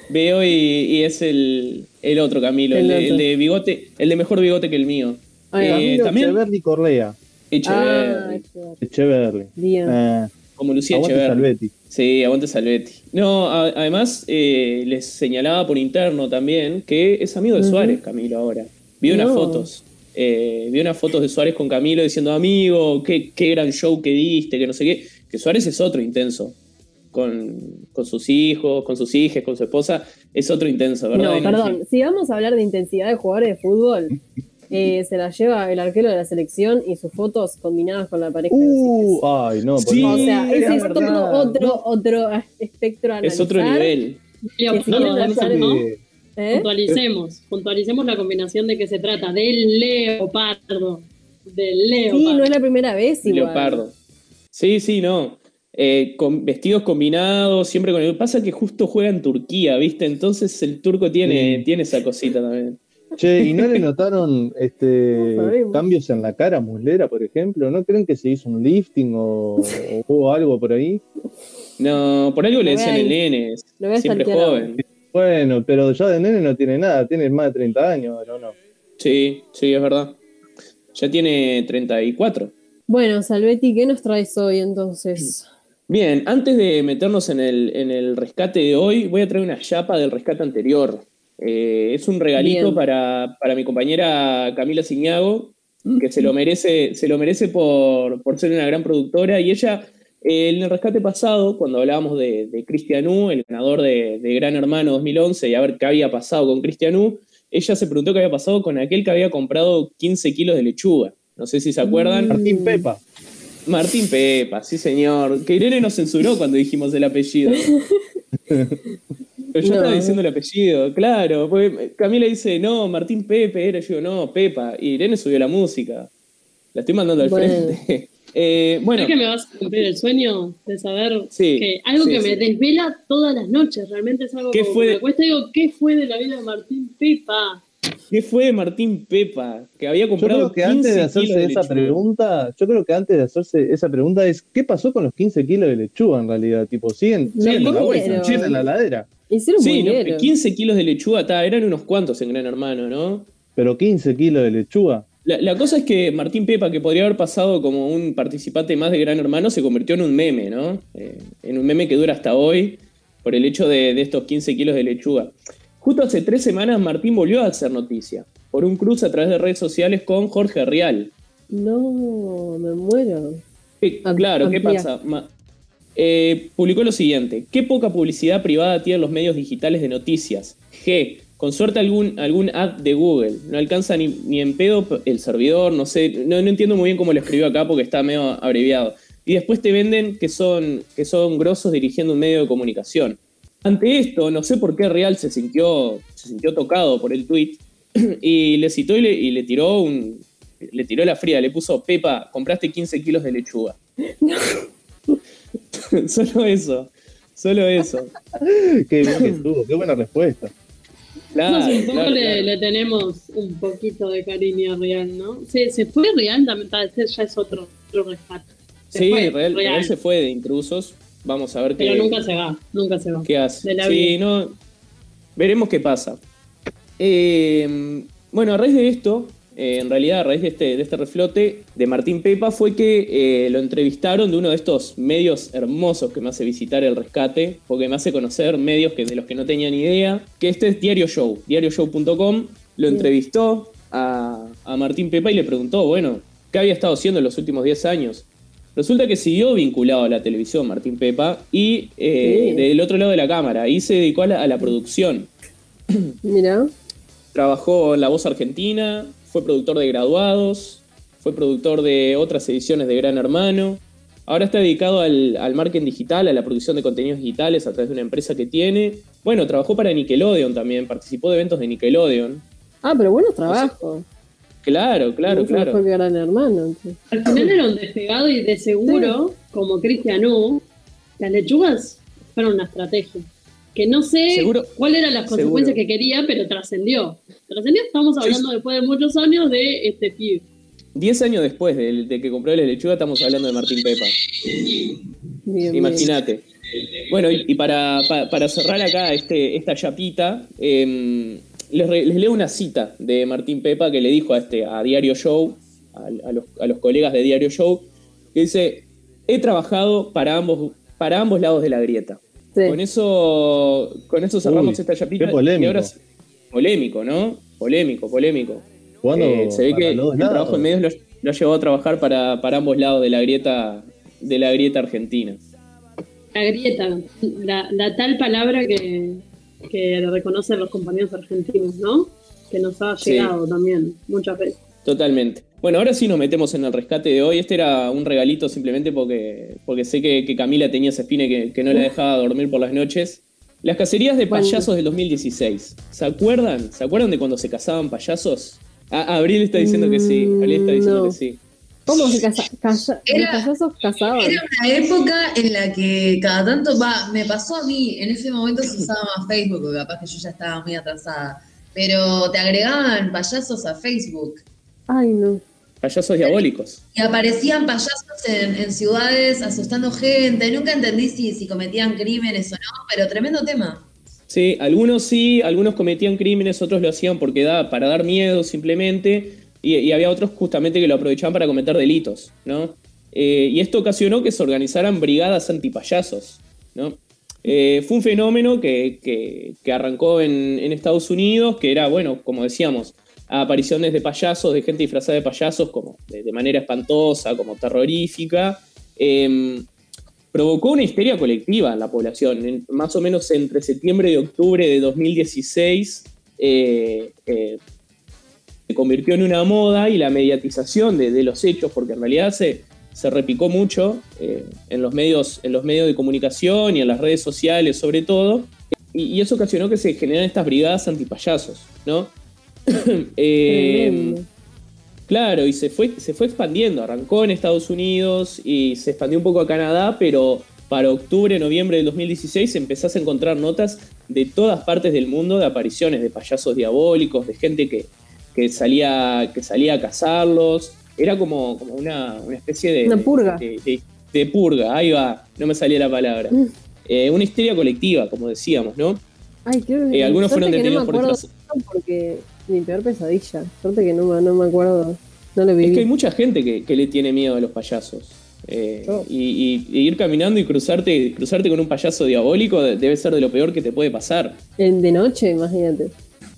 veo y, y es el, el otro Camilo, el, El de, el de bigote, el de mejor bigote que el mío. Ahí va. Eh, Camilo también Echeverri Correa. Echeverri, Ah. Echeverri. Eh, como Lucía aguante Echeverri. Salvetti. Sí, aguante Salvetti. No, a- además eh, les señalaba por interno también que es amigo de. Suárez, Camilo, ahora. Vi unas No. fotos. eh, vi unas fotos de Suárez con Camilo diciendo, amigo, qué, qué gran show que diste, que no sé qué. Que Suárez es otro intenso. Con, con sus hijos, con sus hijas, con su esposa, es otro intenso, ¿verdad? No, perdón, si vamos a hablar de intensidad de jugadores de fútbol, eh, se la lleva el arquero de la selección y sus fotos combinadas con la pareja. de los Uh, ay, no. Sí, o sea, es ese es todo otro, otro espectro a Es otro nivel. Eh, ¿eh? Puntualicemos, puntualicemos la combinación de que se trata del leopardo. Del leopardo. Sí, no es la primera vez igual. Leopardo. Sí, sí, no. Eh, con vestidos combinados, siempre con el. Pasa que justo juega en Turquía, ¿viste? Entonces el turco tiene, Sí. tiene esa cosita también. Che, ¿y no le notaron este No cambios en la cara a Muslera, por ejemplo? ¿No creen que se hizo un lifting o, o hubo algo por ahí? No, por algo Lo le decían el nene, siempre joven. Bueno, pero ya de nene no tiene nada, tiene más de 30 años, ¿no? no. Sí, sí, es verdad. Ya tiene 34. Bueno, Salvetti, ¿qué nos traes hoy entonces? Bien, antes de meternos en el, en el rescate de hoy, voy a traer una chapa del rescate anterior. Eh, es un regalito para, para mi compañera Camila Ciñago, que se lo merece, se lo merece por, por ser una gran productora. Y ella, eh, en el rescate pasado, cuando hablábamos de, de Cristian U, el ganador de, de Gran Hermano 2011, y a ver qué había pasado con Cristian U, ella se preguntó qué había pasado con aquel que había comprado 15 kilos de lechuga. No sé si se acuerdan. Martín Pepa. Martín Pepa, sí señor. Que Irene nos censuró cuando dijimos el apellido. Pero yo No. estaba diciendo el apellido, claro. Porque Camila dice, no, Martín Pepe era. Yo digo, no, Pepa. Y Irene subió la música. La estoy mandando al Bueno. frente. Eh, bueno, ¿Sabés que me vas a cumplir el sueño de saber Sí, que algo sí, que sí. me desvela todas las noches? Realmente es algo ¿Qué como fue que de- me cuesta. Digo, ¿qué fue de la vida de Martín Pepa? ¿Qué fue de Martín Pepa? Que había Yo comprado creo que antes de 15 hacerse de esa lechuga. pregunta, yo creo que antes de hacerse esa pregunta es ¿qué pasó con los 15 kilos de lechuga en realidad? Tipo, siguen, siguen en la bolsa, comieron. siguen en la ladera. Hicieron Sí, no, muy 15 kilos de lechuga, ta, eran unos cuantos en Gran Hermano, ¿no? Pero 15 kilos de lechuga. La, la cosa es que Martín Pepa, que podría haber pasado como un participante más de Gran Hermano, se convirtió en un meme, ¿no? Eh, en un meme que dura hasta hoy por el hecho de, de estos 15 kilos de lechuga. Justo hace tres semanas Martín volvió a hacer noticia por un cruce a través de redes sociales con Jorge Rial. No, me muero. Eh, Am- claro, ¿qué amplía. pasa? Ma- eh, publicó lo siguiente: ¿Qué poca publicidad privada tienen los medios digitales de noticias? G. Con suerte algún, algún ad de Google. No alcanza ni, ni en pedo el servidor, no sé, no, no entiendo muy bien cómo lo escribió acá porque está medio abreviado. Y después te venden que son, que son grosos dirigiendo un medio de comunicación. Ante esto, no sé por qué Real se sintió, se sintió tocado por el tweet y le citó y le, y le tiró un, le tiró la fría, le puso, Pepa, compraste 15 kilos de lechuga. solo eso, solo eso. Qué bien que estuvo, qué buena respuesta. Claro, Nosotros un poco claro, le, claro. le tenemos un poquito de cariño a Real, ¿no? Se, se fue Real, también tal vez ya es otro, otro rescate. Se Sí, fue, Real, Real, Real se fue de intrusos. Vamos a ver qué, Pero nunca se va, nunca se va. qué hace. sí, vida. no, veremos qué pasa. Eh, bueno, a raíz de esto, eh, en realidad a raíz de este, de este reflote de Martín Pepa fue que eh, lo entrevistaron de uno de estos medios hermosos que me hace visitar el rescate, porque me hace conocer medios que, de los que no tenía ni idea, que este es Diario Show, diarioshow.com, lo entrevistó a, a Martín Pepa y le preguntó, bueno, ¿qué había estado haciendo en los últimos 10 años? Resulta que siguió vinculado a la televisión Martín Pepa y eh, del otro lado de la cámara, y se dedicó a la, a la producción. Mira, Trabajó en La Voz Argentina, fue productor de Graduados, fue productor de otras ediciones de Gran Hermano. Ahora está dedicado al, al marketing digital, a la producción de contenidos digitales a través de una empresa que tiene. Bueno, trabajó para Nickelodeon también, participó de eventos de Nickelodeon. ah, pero buenos trabajos. Claro, claro, Mucho mejor claro. que Gran Hermano. entonces. Al final era un despegado y de seguro, como Cristian U, las lechugas fueron una estrategia. Que no sé Seguro- cuáles eran las seguro. consecuencias que quería, pero trascendió. Trascendió, estamos hablando después de muchos años de este pibe. Diez años después de, de que compró la lechuga estamos hablando de Martín Pepa. Imagínate. Bueno, y, y para, pa- para cerrar acá este, esta chapita, em, les, leo una cita de Martín Pepa que le dijo a, este, a Diario Show, a, a los, a los colegas de Diario Show, que dice, he trabajado para ambos, para ambos lados de la grieta. Sí. Con eso, con eso cerramos Uy, esta chapita. qué polémico. Y ahora polémico, ¿no? Polémico, polémico. Eh, se ve que el lados. trabajo en medios lo, lo ha llevado a trabajar para, para ambos lados de la grieta, de la grieta argentina. La grieta, la, la tal palabra que, que reconocen los compañeros argentinos, ¿no? Que nos ha Sí. llegado también muchas veces. Totalmente. Bueno, ahora sí nos metemos en el rescate de hoy. Este era un regalito simplemente porque, porque sé que, que Camila tenía esa espina que, que no la dejaba dormir por las noches. Las cacerías de Bueno. payasos del 2016. ¿Se acuerdan? ¿Se acuerdan de cuando se cazaban payasos? Ah, Abril está diciendo que sí. Abril está diciendo Mm, no. que sí. ¿Cómo se casa, Era- payasos casaban? Era una época en la que cada tanto, va, me pasó a mí, en ese momento se usaba más Facebook, porque capaz que yo ya estaba muy atrasada, pero te agregaban payasos a Facebook Ay, no. Payasos diabólicos. y aparecían payasos en, en ciudades asustando gente, nunca entendí si, si cometían crímenes o no, pero tremendo tema. Sí, algunos sí, algunos cometían crímenes, otros lo hacían porque da, para dar miedo simplemente, y, había otros justamente que lo aprovechaban para cometer delitos, ¿no? Eh, y esto ocasionó que se organizaran brigadas antipayasos, ¿no? Eh, fue un fenómeno que, que- que arrancó en, Estados Unidos, que era, bueno, como decíamos, apariciones de payasos, de gente disfrazada de payasos, como de, manera espantosa, como terrorífica. Em, provocó una histeria colectiva en la población. Más o menos entre septiembre y octubre de 2016 eh, eh, se convirtió en una moda y la mediatización de, de los hechos, porque en realidad se, se repicó mucho eh, en, los medios, en los medios de comunicación y en las redes sociales sobre todo, y, y eso ocasionó que se generaran estas brigadas antipayasos, ¿no? Eh. Claro, y se fue, se fue expandiendo. Arrancó en Estados Unidos y se expandió un poco a Canadá, pero para octubre, noviembre del 2016 empezás a encontrar notas de todas partes del mundo de apariciones de payasos diabólicos, de gente que, que salía, que salía a cazarlos. Era como, como una, una especie de. Una purga. De, de- de purga, ahí va, no me salía la palabra. Mm. Eh, una histeria colectiva, como decíamos, ¿no? Ay, qué Eh, algunos fueron que detenidos no por tanto porque mi peor pesadilla. Suerte que no, me- no me acuerdo. No lo Es viví. que hay mucha gente que, que le tiene miedo a los payasos. Eh, Oh. y, y- y ir caminando y cruzarte, cruzarte con un payaso diabólico de- debe ser de lo peor que te puede pasar. De noche, imagínate.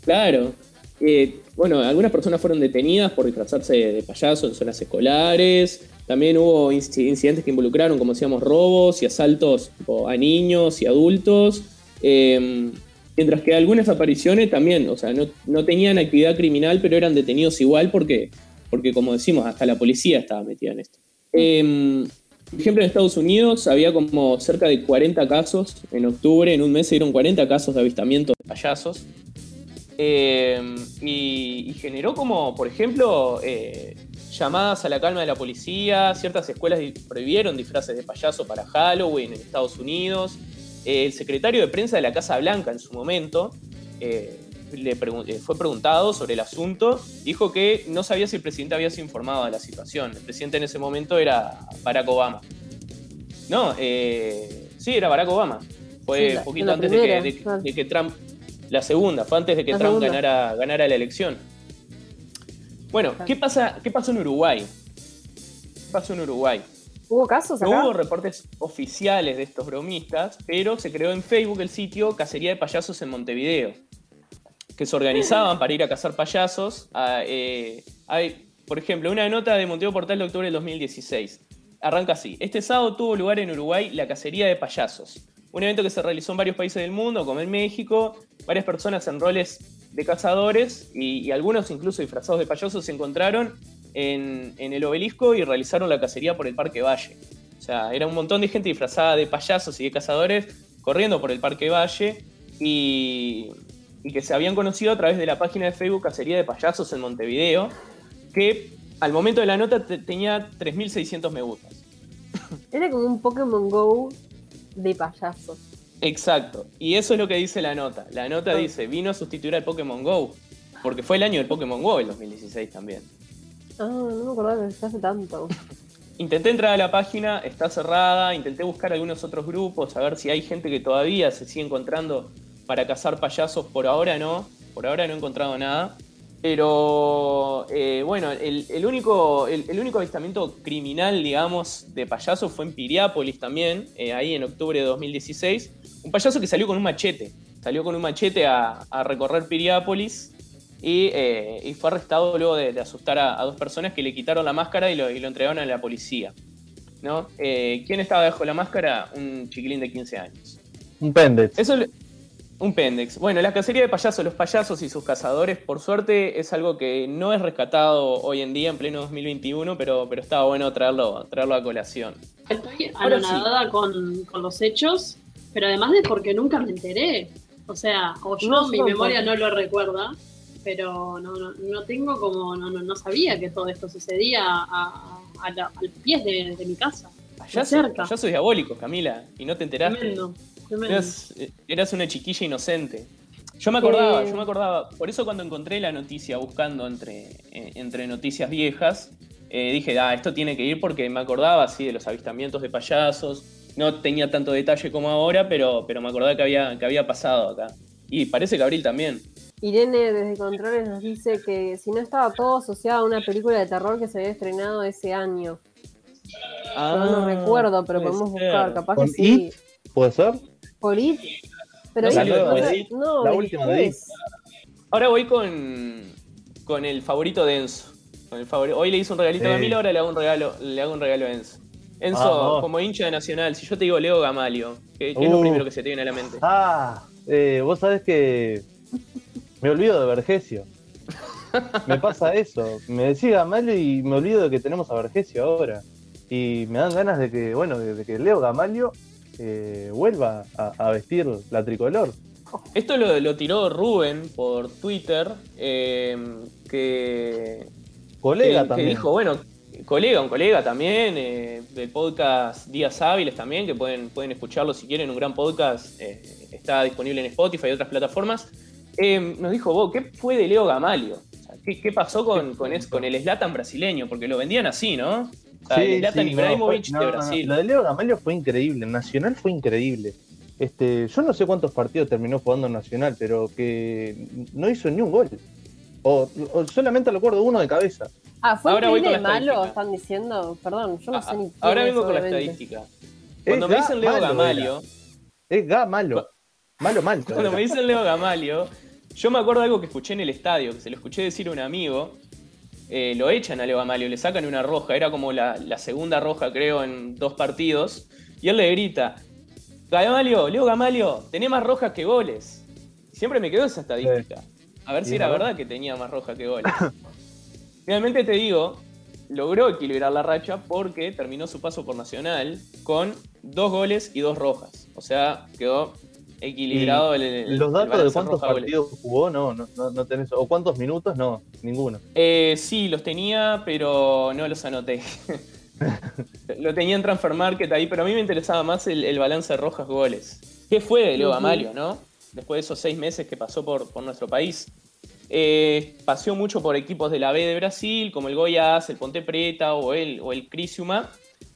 Claro. Eh, bueno, algunas personas fueron detenidas por disfrazarse de, payaso en zonas escolares. También hubo inci- incidentes que involucraron, como decíamos, robos y asaltos tipo, a niños y adultos. Eh, mientras que algunas apariciones también, o sea, no, no tenían actividad criminal, pero eran detenidos igual porque, porque, como decimos, hasta la policía estaba metida en esto. Eh, por ejemplo, en Estados Unidos había como cerca de 40 casos en octubre, en un mes se dieron 40 casos de avistamiento de payasos. Eh, y, y generó como, por ejemplo, eh, llamadas a la calma de la policía, ciertas escuelas prohibieron disfraces de payaso para Halloween en Estados Unidos. Eh, el secretario de prensa de la Casa Blanca en su momento eh, le pregun- fue preguntado sobre el asunto, dijo que no sabía si el presidente había sido informado de la situación. El presidente en ese momento era Barack Obama. No, sí, era Barack Obama. Fue Sí, la- poquito antes de, que, de- claro. de que Trump, la segunda, fue antes de que La Trump ganara, ganara la elección. Bueno, ¿qué pasa, ¿qué pasó en Uruguay? ¿Qué pasó en Uruguay? ¿Hubo casos acá? No hubo reportes oficiales de estos bromistas, pero se creó en Facebook el sitio Cacería de Payasos en Montevideo, que se organizaban para ir a cazar payasos. a, eh, hay, por ejemplo, una nota de Montevideo Portal de octubre del 2016. Arranca así. Este sábado tuvo lugar en Uruguay la Cacería de Payasos, un evento que se realizó en varios países del mundo, como en México. Varias personas en roles de cazadores y, algunos incluso disfrazados de payasos se encontraron en, el obelisco y realizaron la cacería por el Parque Valle. O sea, era un montón de gente disfrazada de payasos y de cazadores corriendo por el Parque Valle y, que se habían conocido a través de la página de Facebook Cacería de Payasos en Montevideo, que al momento de la nota te- tenía 3.600 me gustas. Era como un Pokémon Go de payasos. Exacto. Y eso es lo que dice la nota. La nota Ah. dice, vino a sustituir al Pokémon Go. Porque fue el año del Pokémon Go, el 2016 también. Ah, no me acordaba que se hace tanto. Intenté entrar a la página, está cerrada, intenté buscar algunos otros grupos, a ver si hay gente que todavía se sigue encontrando para cazar payasos, por ahora no, por ahora no he encontrado nada. Pero eh, bueno, el, el único, el, el único avistamiento criminal, digamos, de payasos fue en Piriápolis también, eh, ahí en octubre de 2016. Un payaso que salió con un machete, salió con un machete a, a recorrer Piriápolis y, eh, y fue arrestado luego de, de asustar a, a dos personas que le quitaron la máscara y lo, y lo entregaron a la policía. ¿no? ¿Quién estaba bajo la máscara? Un chiquilín de 15 años. Un pendex. Eso un pendex. Bueno, la cacería de payasos, los payasos y sus cazadores, por suerte es algo que no es rescatado hoy en día, en pleno 2021, pero, pero estaba bueno traerlo, traerlo a colación. Estoy Ahora sí. anonadada con, con los hechos, pero además de porque nunca me enteré. O sea, o yo, No, mi memoria no lo recuerda, pero no, no, no tengo como, no, no, no sabía que todo esto sucedía a, a la- al pie de, de mi casa. Payasos, cerca. payasos diabólicos, Camila, y no te enteraste. Tremendo, tremendo. Eras, eras una chiquilla inocente. Yo me acordaba, Eh. yo me acordaba. Por eso cuando encontré la noticia buscando entre, eh, entre noticias viejas, eh, dije, ah, esto tiene que ir porque me acordaba así de los avistamientos de payasos. No tenía tanto detalle como ahora, pero, pero me acordaba que había, que había pasado acá. Y parece que Abril también. Irene desde Controles nos dice que si no estaba todo asociado a una película de terror que se había estrenado ese año. Ah, Yo no recuerdo, pero podemos ser. buscar, capaz que ¿Con sí. It? ¿Puede ser? ¿Por? Pero ¿No salió no después sé- de It? No, La última de. Ahora voy con, con el favorito de Enzo. Con el favori- Hoy le hice un regalito a. Camila, ahora le hago un regalo, le hago un regalo a Enzo. Enzo, Vamos. como hincha de Nacional, si yo te digo Leo Gamalio, ¿qué, qué es lo Uh. primero que se te viene a la mente? Ah, eh, vos sabés que me olvido de Vergesio. Me pasa eso. Me decía Gamalio y me olvido de que tenemos a Vergesio ahora. Y me dan ganas de que, bueno, de, de que Leo Gamalio eh, vuelva a, a vestir la tricolor. Esto lo, lo tiró Rubén por Twitter, eh, que, Colega que- que también. dijo, bueno, colega, un colega también, eh, del podcast Días Hábiles también, que pueden, pueden escucharlo si quieren, un gran podcast, eh, está disponible en Spotify y otras plataformas. Nos dijo, vos, ¿qué fue de Leo Gamalio? O sea, ¿qué, qué pasó con, con, es- con el Slatan brasileño? Porque lo vendían así, ¿no? O sea, el Zlatan no, Ibrahimovic fue- no, de no, no. Brasil. Lo de Leo Gamalio fue increíble. Nacional fue increíble. Este, yo no sé cuántos partidos terminó jugando en Nacional, pero que no hizo ni un gol. O, o solamente recuerdo uno de cabeza. Ah, ¿fue Ahora voy increíble con la malo? Están diciendo. Perdón, yo no Ah, sé ni quién Ahora vengo con la estadística. Cuando Es me dicen Leo Gamalio, era. Es Gamalo. Malo, malo. Cuando me dicen Leo Gamalio, yo me acuerdo de algo que escuché en el estadio, que se lo escuché decir a un amigo. Eh, lo echan a Leo Gamalio, le sacan una roja, era como la, la segunda roja, creo, en dos partidos. Y él le grita: Gamalio, Leo Gamalio, tenés más rojas que goles. Siempre me quedó esa estadística. A ver si era verdad. que tenía más rojas que goles. Finalmente te digo, logró equilibrar la racha porque terminó su paso por Nacional con dos goles y dos rojas. O sea, quedó equilibrado el, el- Los el datos de cuántos partidos jugó, no, no, no, no tenés. O cuántos minutos, no, ninguno. Eh, sí, los tenía, pero no los anoté. Lo tenía en Transfer Market ahí, pero a mí me interesaba más el, el balance de rojas goles. ¿Qué fue de Leo. Amalio, no? Después de esos seis meses que pasó por, por nuestro país. Eh, paseó mucho por equipos de la B de Brasil, como el Goiás, el Ponte Preta o el, o el Crisiuma.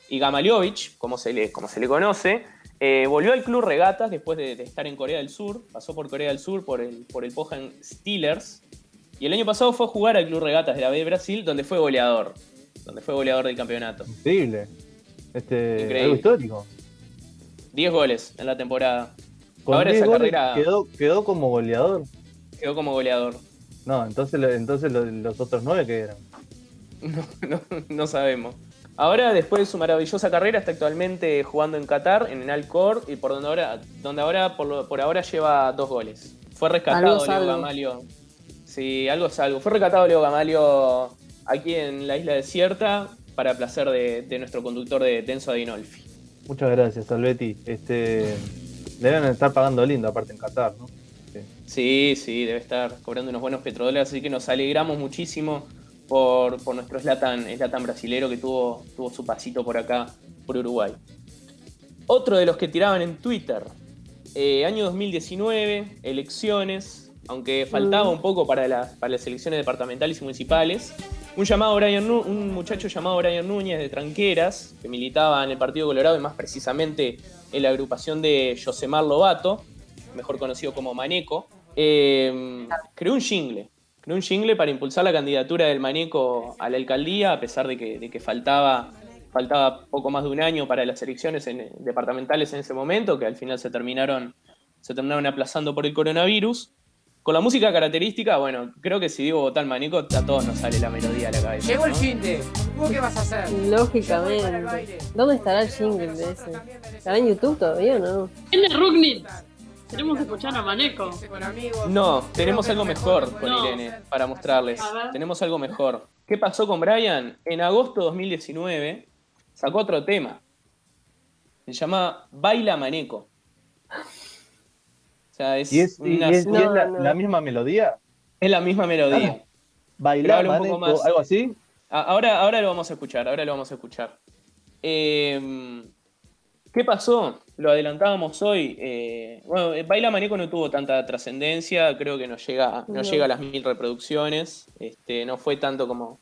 Y Gamaliovic, como se le, como se le conoce, eh, volvió al club Regatas después de, de estar en Corea del Sur. Pasó por Corea del Sur por el, por el Pohang Steelers. Y el año pasado fue a jugar al Club Regatas de la B de Brasil, donde fue goleador. Donde fue goleador del campeonato. Increíble. Este, Increíble. Algo histórico. 10 goles en la temporada. Con Ahora 10 esa carrera quedó, quedó como goleador. quedó como goleador. No, entonces, entonces lo- los otros nueve que eran. No, no, no sabemos. Ahora, después de su maravillosa carrera, está actualmente jugando en Qatar, en el Alcor, y por donde ahora, donde ahora por, lo- por ahora lleva dos goles. Fue rescatado Leo algo. Gamalio. Sí, algo es algo. Fue rescatado Leo Gamalio aquí en la isla desierta para placer de, de nuestro conductor de Tenso Adinolfi. Muchas gracias, Salvetti. Este, deben estar pagando lindo, aparte en Qatar, ¿no? Sí, sí, debe estar cobrando unos buenos petrodólares, así que nos alegramos muchísimo por, nuestro Slatan, Slatan brasilero que tuvo, su pasito por acá, por Uruguay. Otro de los que tiraban en Twitter, eh, año 2019, elecciones, aunque faltaba un poco para las, elecciones departamentales y municipales. Un, llamado Brian un muchacho llamado Brian Núñez de Tranqueras, que militaba en el Partido Colorado y más precisamente en la agrupación de Josemar Lobato, mejor conocido como Maneco, eh, creó un jingle. Creó un jingle para impulsar la candidatura del Maneco a la alcaldía, a pesar de que, de que faltaba, faltaba poco más de un año para las elecciones en- departamentales en ese momento, que al final se terminaron, se terminaron aplazando por el coronavirus. Con la música característica, bueno, creo que si digo votar Maneco, a todos nos sale la melodía a la cabeza. Llegó el de. ¿Vos qué vas a hacer? Lógicamente. ¿Dónde estará el jingle de ese? ¿Estará en YouTube todavía o no? ¿Quién es Rugnitz? Queremos escuchar a Maneco. No, tenemos algo mejor con. Irene para mostrarles. Tenemos algo mejor. ¿Qué pasó con Brian? En agosto de 2019 sacó otro tema. Se llama Baila Maneco. O sea, es, ¿Y es, y una- es- y es No, la, no. la misma melodía? es la misma melodía. ¿Bailar, Pero habla un poco Maneco, más. algo así? Ahora, ahora lo vamos a escuchar, ahora lo vamos a escuchar. Eh, ¿Qué pasó? Lo adelantábamos hoy. eh, bueno, eh, Baila Maneco no tuvo tanta trascendencia, creo que no llega, no, No. llega a las mil reproducciones. Este, no fue tanto como,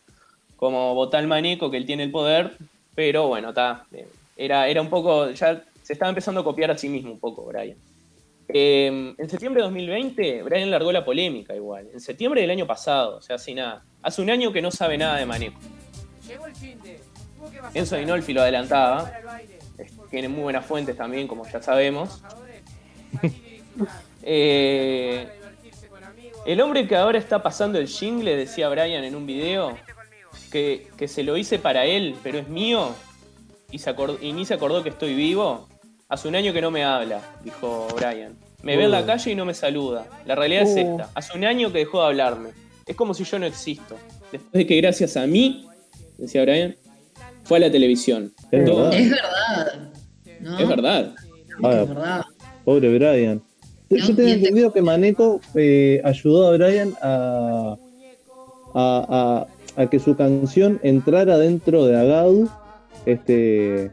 como Botal Maneco, que él tiene el poder, pero bueno, está. eh, era, era un poco. Ya se estaba empezando a copiar a sí mismo un poco, Brian. Eh, en septiembre de 2020, Brian largó la polémica igual. En septiembre del año pasado, o sea, así nada. Hace un año que no sabe nada de Maneco. Llegó el fin de. ¿Vos qué vas a Enzo? Dinolfi lo adelantaba. Tiene muy buenas fuentes también, como ya sabemos. Eh, el hombre que ahora está pasando el jingle, decía Brian en un video, que, que se lo hice para él, pero es mío, y, se acor- y ni se acordó que estoy vivo. Hace un año que no me habla, dijo Brian. Me ve en la Uh. calle y no me saluda. La realidad es Uh. esta. Hace un año que dejó de hablarme. Es como si yo no existo. Después de que gracias a mí, decía Brian, fue a la televisión. Es Todo. verdad. Es verdad. ¿No? Es verdad. Ah, Es verdad. Pobre Brian. Yo No, el- entendido que Maneco eh, ayudó a Brian a, a, a- a que su canción entrara dentro de Agadu este,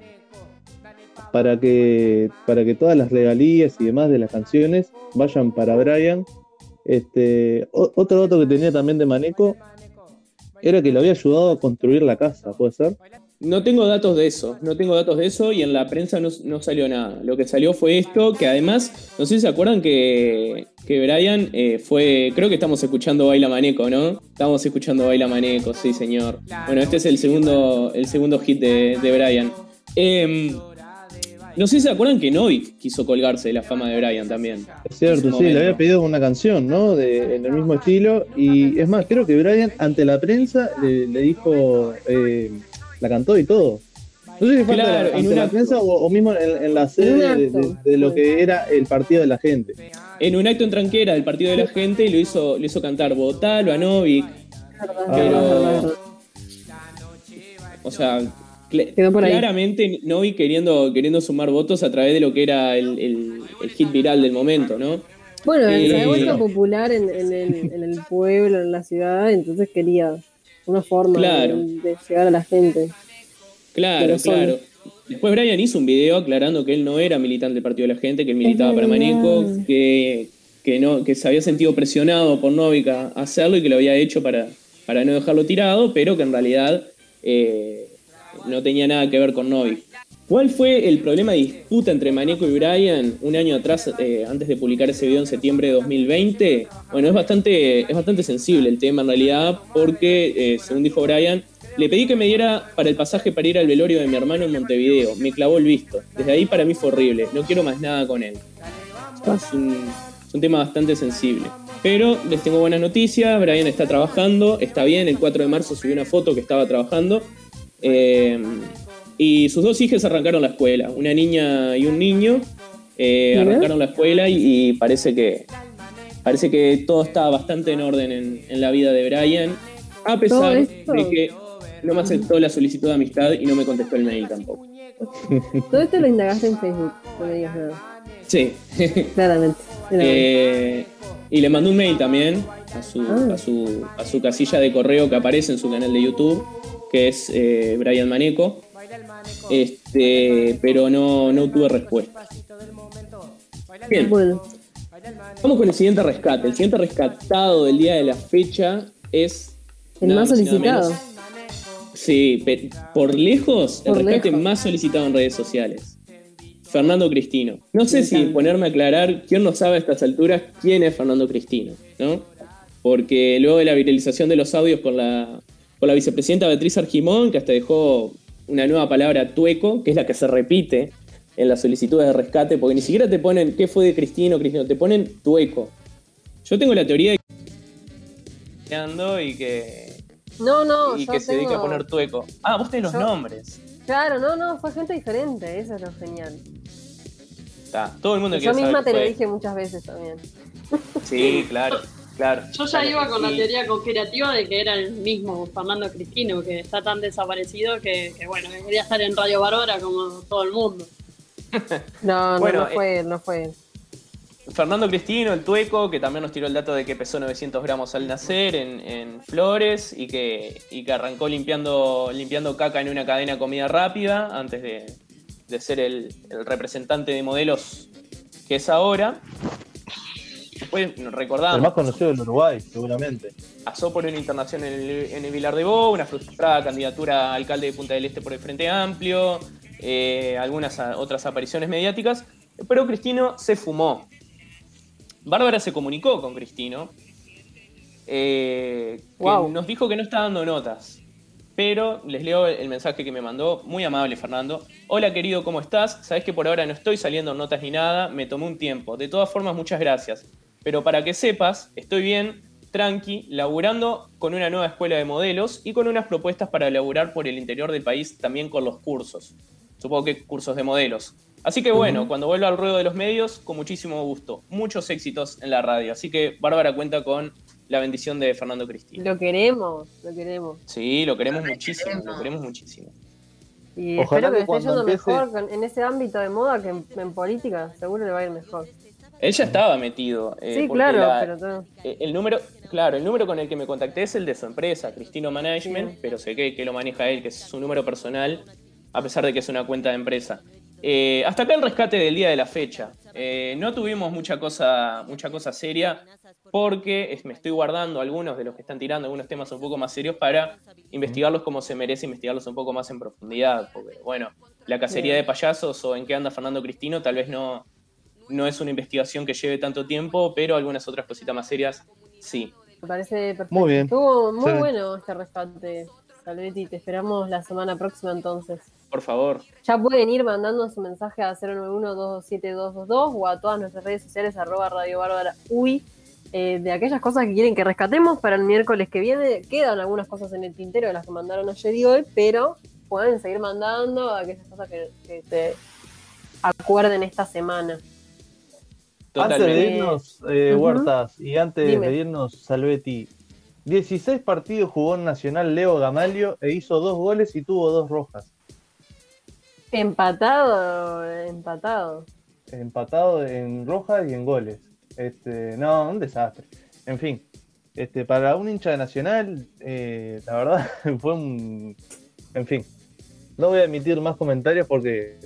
para, que, para que todas las regalías y demás de las canciones vayan para Brian. Este, o- otro dato que tenía también de Maneco era que lo había ayudado a construir la casa, ¿puede ser? No tengo datos de eso, no tengo datos de eso y en la prensa no, no salió nada. Lo que salió fue esto, que además, no sé si se acuerdan que, que Brian eh, fue, creo que estamos escuchando Baila Maneco, ¿no? Estamos escuchando Baila Maneco, sí señor. Bueno, este es el segundo, el segundo hit de, de Brian. Em, no sé si se acuerdan que Novik quiso colgarse de la fama de Brian también. Es cierto, sí, le había pedido una canción, ¿no? De, en el mismo estilo. Y es más, creo que Brian, ante la prensa, le, le dijo, eh, la cantó y todo. No sé si fue ante Claro, la- en ante un la prensa o, o mismo en, en la sede de, acto. de- de lo que era el partido de la gente. En un acto en tranquera del partido de la gente y lo hizo, lo hizo cantar Botalo a Novik. Pero. O sea, cl- Quedó por ahí. claramente Novi queriendo, queriendo sumar votos a través de lo que era el, el- el hit viral del momento, ¿no? Bueno, Eh, se ha vuelto popular en, en el, en el pueblo, en la ciudad, entonces quería una forma Claro. de, de llegar a la gente. Claro, claro. Después Brian hizo un video aclarando que él no era militante del Partido de la Gente, que él militaba para. Maneco, que, que, no, que se había sentido presionado por Novik a hacerlo y que lo había hecho para, para no dejarlo tirado, pero que en realidad eh, no tenía nada que ver con Novi. ¿Cuál fue el problema de disputa entre Maneco y Brian un año atrás, eh, antes de publicar ese video en septiembre de 2020? Bueno, es bastante, es bastante sensible el tema en realidad, porque, eh, según dijo Brian, le pedí que me diera para el pasaje para ir al velorio de mi hermano en Montevideo. Me clavó el visto. Desde ahí para mí fue horrible. No quiero más nada con él. Es un, es un tema bastante sensible. Pero les tengo buenas noticias. Brian está trabajando, está bien. El 4 de marzo subió una foto que estaba trabajando. Eh, y sus dos hijas arrancaron la escuela. Una niña y un niño eh, arrancaron la escuela y, y parece que parece que todo está bastante en orden en, en la vida de Brian. A pesar de que no me aceptó la solicitud de amistad y no me contestó el mail tampoco. Todo esto lo indagaste en Facebook, no me digas nada. Sí. Claramente. Eh, y le mandó un mail también a su, Ah. a, su, a su casilla de correo que aparece en su canal de YouTube, que es eh, Brian Maneco. Este, pero no, no tuve respuesta. Bien, Bueno, vamos con el siguiente rescate. El siguiente rescatado del día de la fecha es. el más solicitado. Sí, por lejos, Por el rescate lejos. más solicitado en redes sociales. Fernando Cristino. No sé si ponerme a aclarar quién no sabe a estas alturas quién es Fernando Cristino, ¿no? Porque luego de la viralización de los audios con la, con la vicepresidenta Beatriz Argimón, que hasta dejó una nueva palabra tueco, que es la que se repite en las solicitudes de rescate, porque ni siquiera te ponen qué fue de Cristino, Cristino, te ponen tueco. Yo tengo la teoría de que y que, No, no, y yo que se dedica a poner tueco. Ah, vos tenés los Yo- nombres. Claro, no, no, fue gente diferente, eso es lo genial. Está, todo el mundo Yo quiere saber misma te lo dije muchas veces también. Sí, claro, claro. Yo ya Claro, iba con la teoría conspirativa de que era el mismo Fernando Cristino, que está tan desaparecido que, que, bueno, que quería estar en Radio Bárbara como todo el mundo. No, no, Bueno, no fue él, no fue él. Fernando Cristino, el tueco, que también nos tiró el dato de que pesó 900 gramos al nacer en, en Flores y que, y que arrancó limpiando, limpiando caca en una cadena de comida rápida antes de, de ser el, el representante de modelos que es ahora. Después nos El recordamos, más conocido del Uruguay, seguramente. pasó por una internación en el, en el Vilar de Bo, una frustrada candidatura a alcalde de Punta del Este por el Frente Amplio, eh, algunas a- otras apariciones mediáticas, pero Cristino se fumó. Bárbara se comunicó con Cristino, eh, que Wow. nos dijo que no está dando notas. Pero les leo el mensaje que me mandó, muy amable Fernando. Hola querido, ¿cómo estás? Sabes que por ahora no estoy saliendo en notas ni nada, me tomé un tiempo. De todas formas, muchas gracias. Pero para que sepas, estoy bien, tranqui, laburando con una nueva escuela de modelos y con unas propuestas para laburar por el interior del país también con los cursos. Supongo que cursos de modelos. Así que bueno, cuando vuelva al ruedo de los medios, con muchísimo gusto. Muchos éxitos en la radio. Así que Bárbara cuenta con la bendición de Fernando Cristina. Lo queremos, lo queremos. Sí, lo queremos muchísimo, lo queremos muchísimo. Y Ojalá espero que, que esté yendo empiece- mejor en ese ámbito de moda que en, en política, seguro le va a ir mejor. Él ya estaba metido. eh, sí, claro, la- pero todo. eh, el número, claro, el número con el que me contacté es el de su empresa, Cristino Management, Sí. pero sé que, que lo maneja él, que es su número personal, a pesar de que es una cuenta de empresa. Eh, hasta acá el rescate del día de la fecha. Eh, no tuvimos mucha cosa, mucha cosa seria, porque me estoy guardando algunos de los que están tirando, algunos temas un poco más serios, para investigarlos como se merece, investigarlos un poco más en profundidad. Porque, bueno, la cacería de payasos o en qué anda Fernando Cristino tal vez no, no es una investigación que lleve tanto tiempo, pero algunas otras cositas más serias sí. Me parece perfecto. Muy bien. Estuvo muy Sí. bueno este rescate, Salvetti. Te esperamos la semana próxima entonces. Por favor. Ya pueden ir mandando su mensaje a 091-227-222 o a todas nuestras redes sociales, arroba Radio Bárbara Uy, eh, de aquellas cosas que quieren que rescatemos para el miércoles que viene. Quedan algunas cosas en el tintero de las que mandaron ayer y hoy, pero pueden seguir mandando aquellas cosas que, que se acuerden esta semana. Antes de irnos, eh. Huertas, y antes Dime. de irnos, Salvetti, 16 partidos jugó en Nacional Leo Gamalio e hizo dos goles y tuvo dos rojas. Empatado, empatado. Empatado en rojas y en goles. Este, no, un desastre. En fin, este, para un hincha de Nacional, eh, la verdad fue un. En fin, no voy a emitir más comentarios porque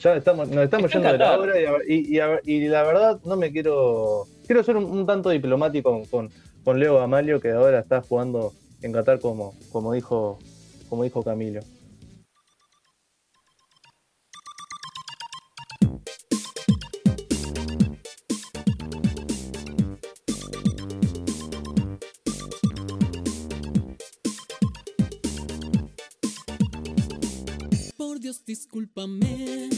ya estamos, nos estamos Está yendo de la hora y, y- y la verdad no me quiero. Quiero ser un, un tanto diplomático con, con, con Leo Gamalio que ahora está jugando en Qatar como, como dijo como dijo Camilo. Dios, discúlpame.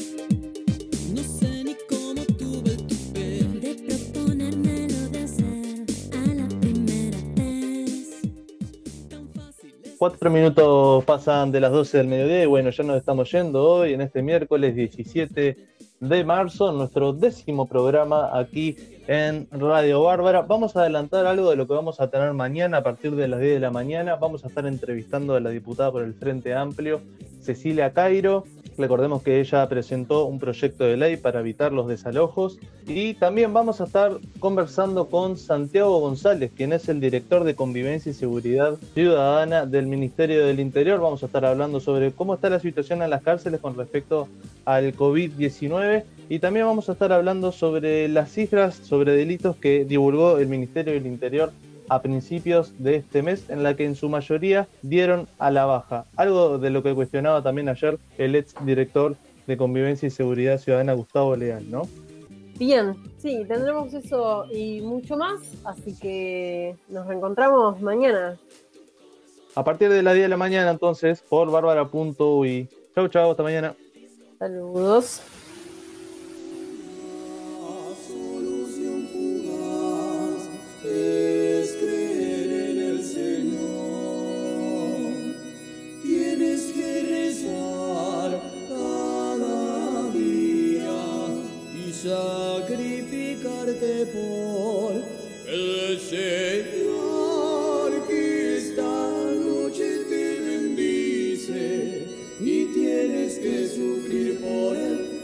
No sé ni cómo tuve el tupé de proponérmelo de hacer a la primera vez. Tan fácil es. Cuatro minutos pasan de las 12 del mediodía y bueno, ya nos estamos yendo hoy en este miércoles 17 de marzo, nuestro décimo programa aquí en Radio Bárbara. Vamos a adelantar algo de lo que vamos a tener mañana a partir de las 10 de la mañana. Vamos a estar entrevistando a la diputada por el Frente Amplio, Cecilia Cairo. Recordemos que ella presentó un proyecto de ley para evitar los desalojos y también vamos a estar conversando con Santiago González, quien es el director de Convivencia y Seguridad Ciudadana del Ministerio del Interior. Vamos a estar hablando sobre cómo está la situación en las cárceles con respecto al COVID-19 y también vamos a estar hablando sobre las cifras sobre delitos que divulgó el Ministerio del Interior a principios de este mes, en la que en su mayoría dieron a la baja. Algo de lo que cuestionaba también ayer el ex director de Convivencia y Seguridad Ciudadana, Gustavo Leal, ¿no? Bien, sí, tendremos eso y mucho más, así que nos reencontramos mañana. A partir de las 10 de la mañana, entonces, por bárbara.ui. Chau, chau, hasta mañana. Saludos. sacrificarte por el Señor que esta noche te bendice y tienes que sufrir por él.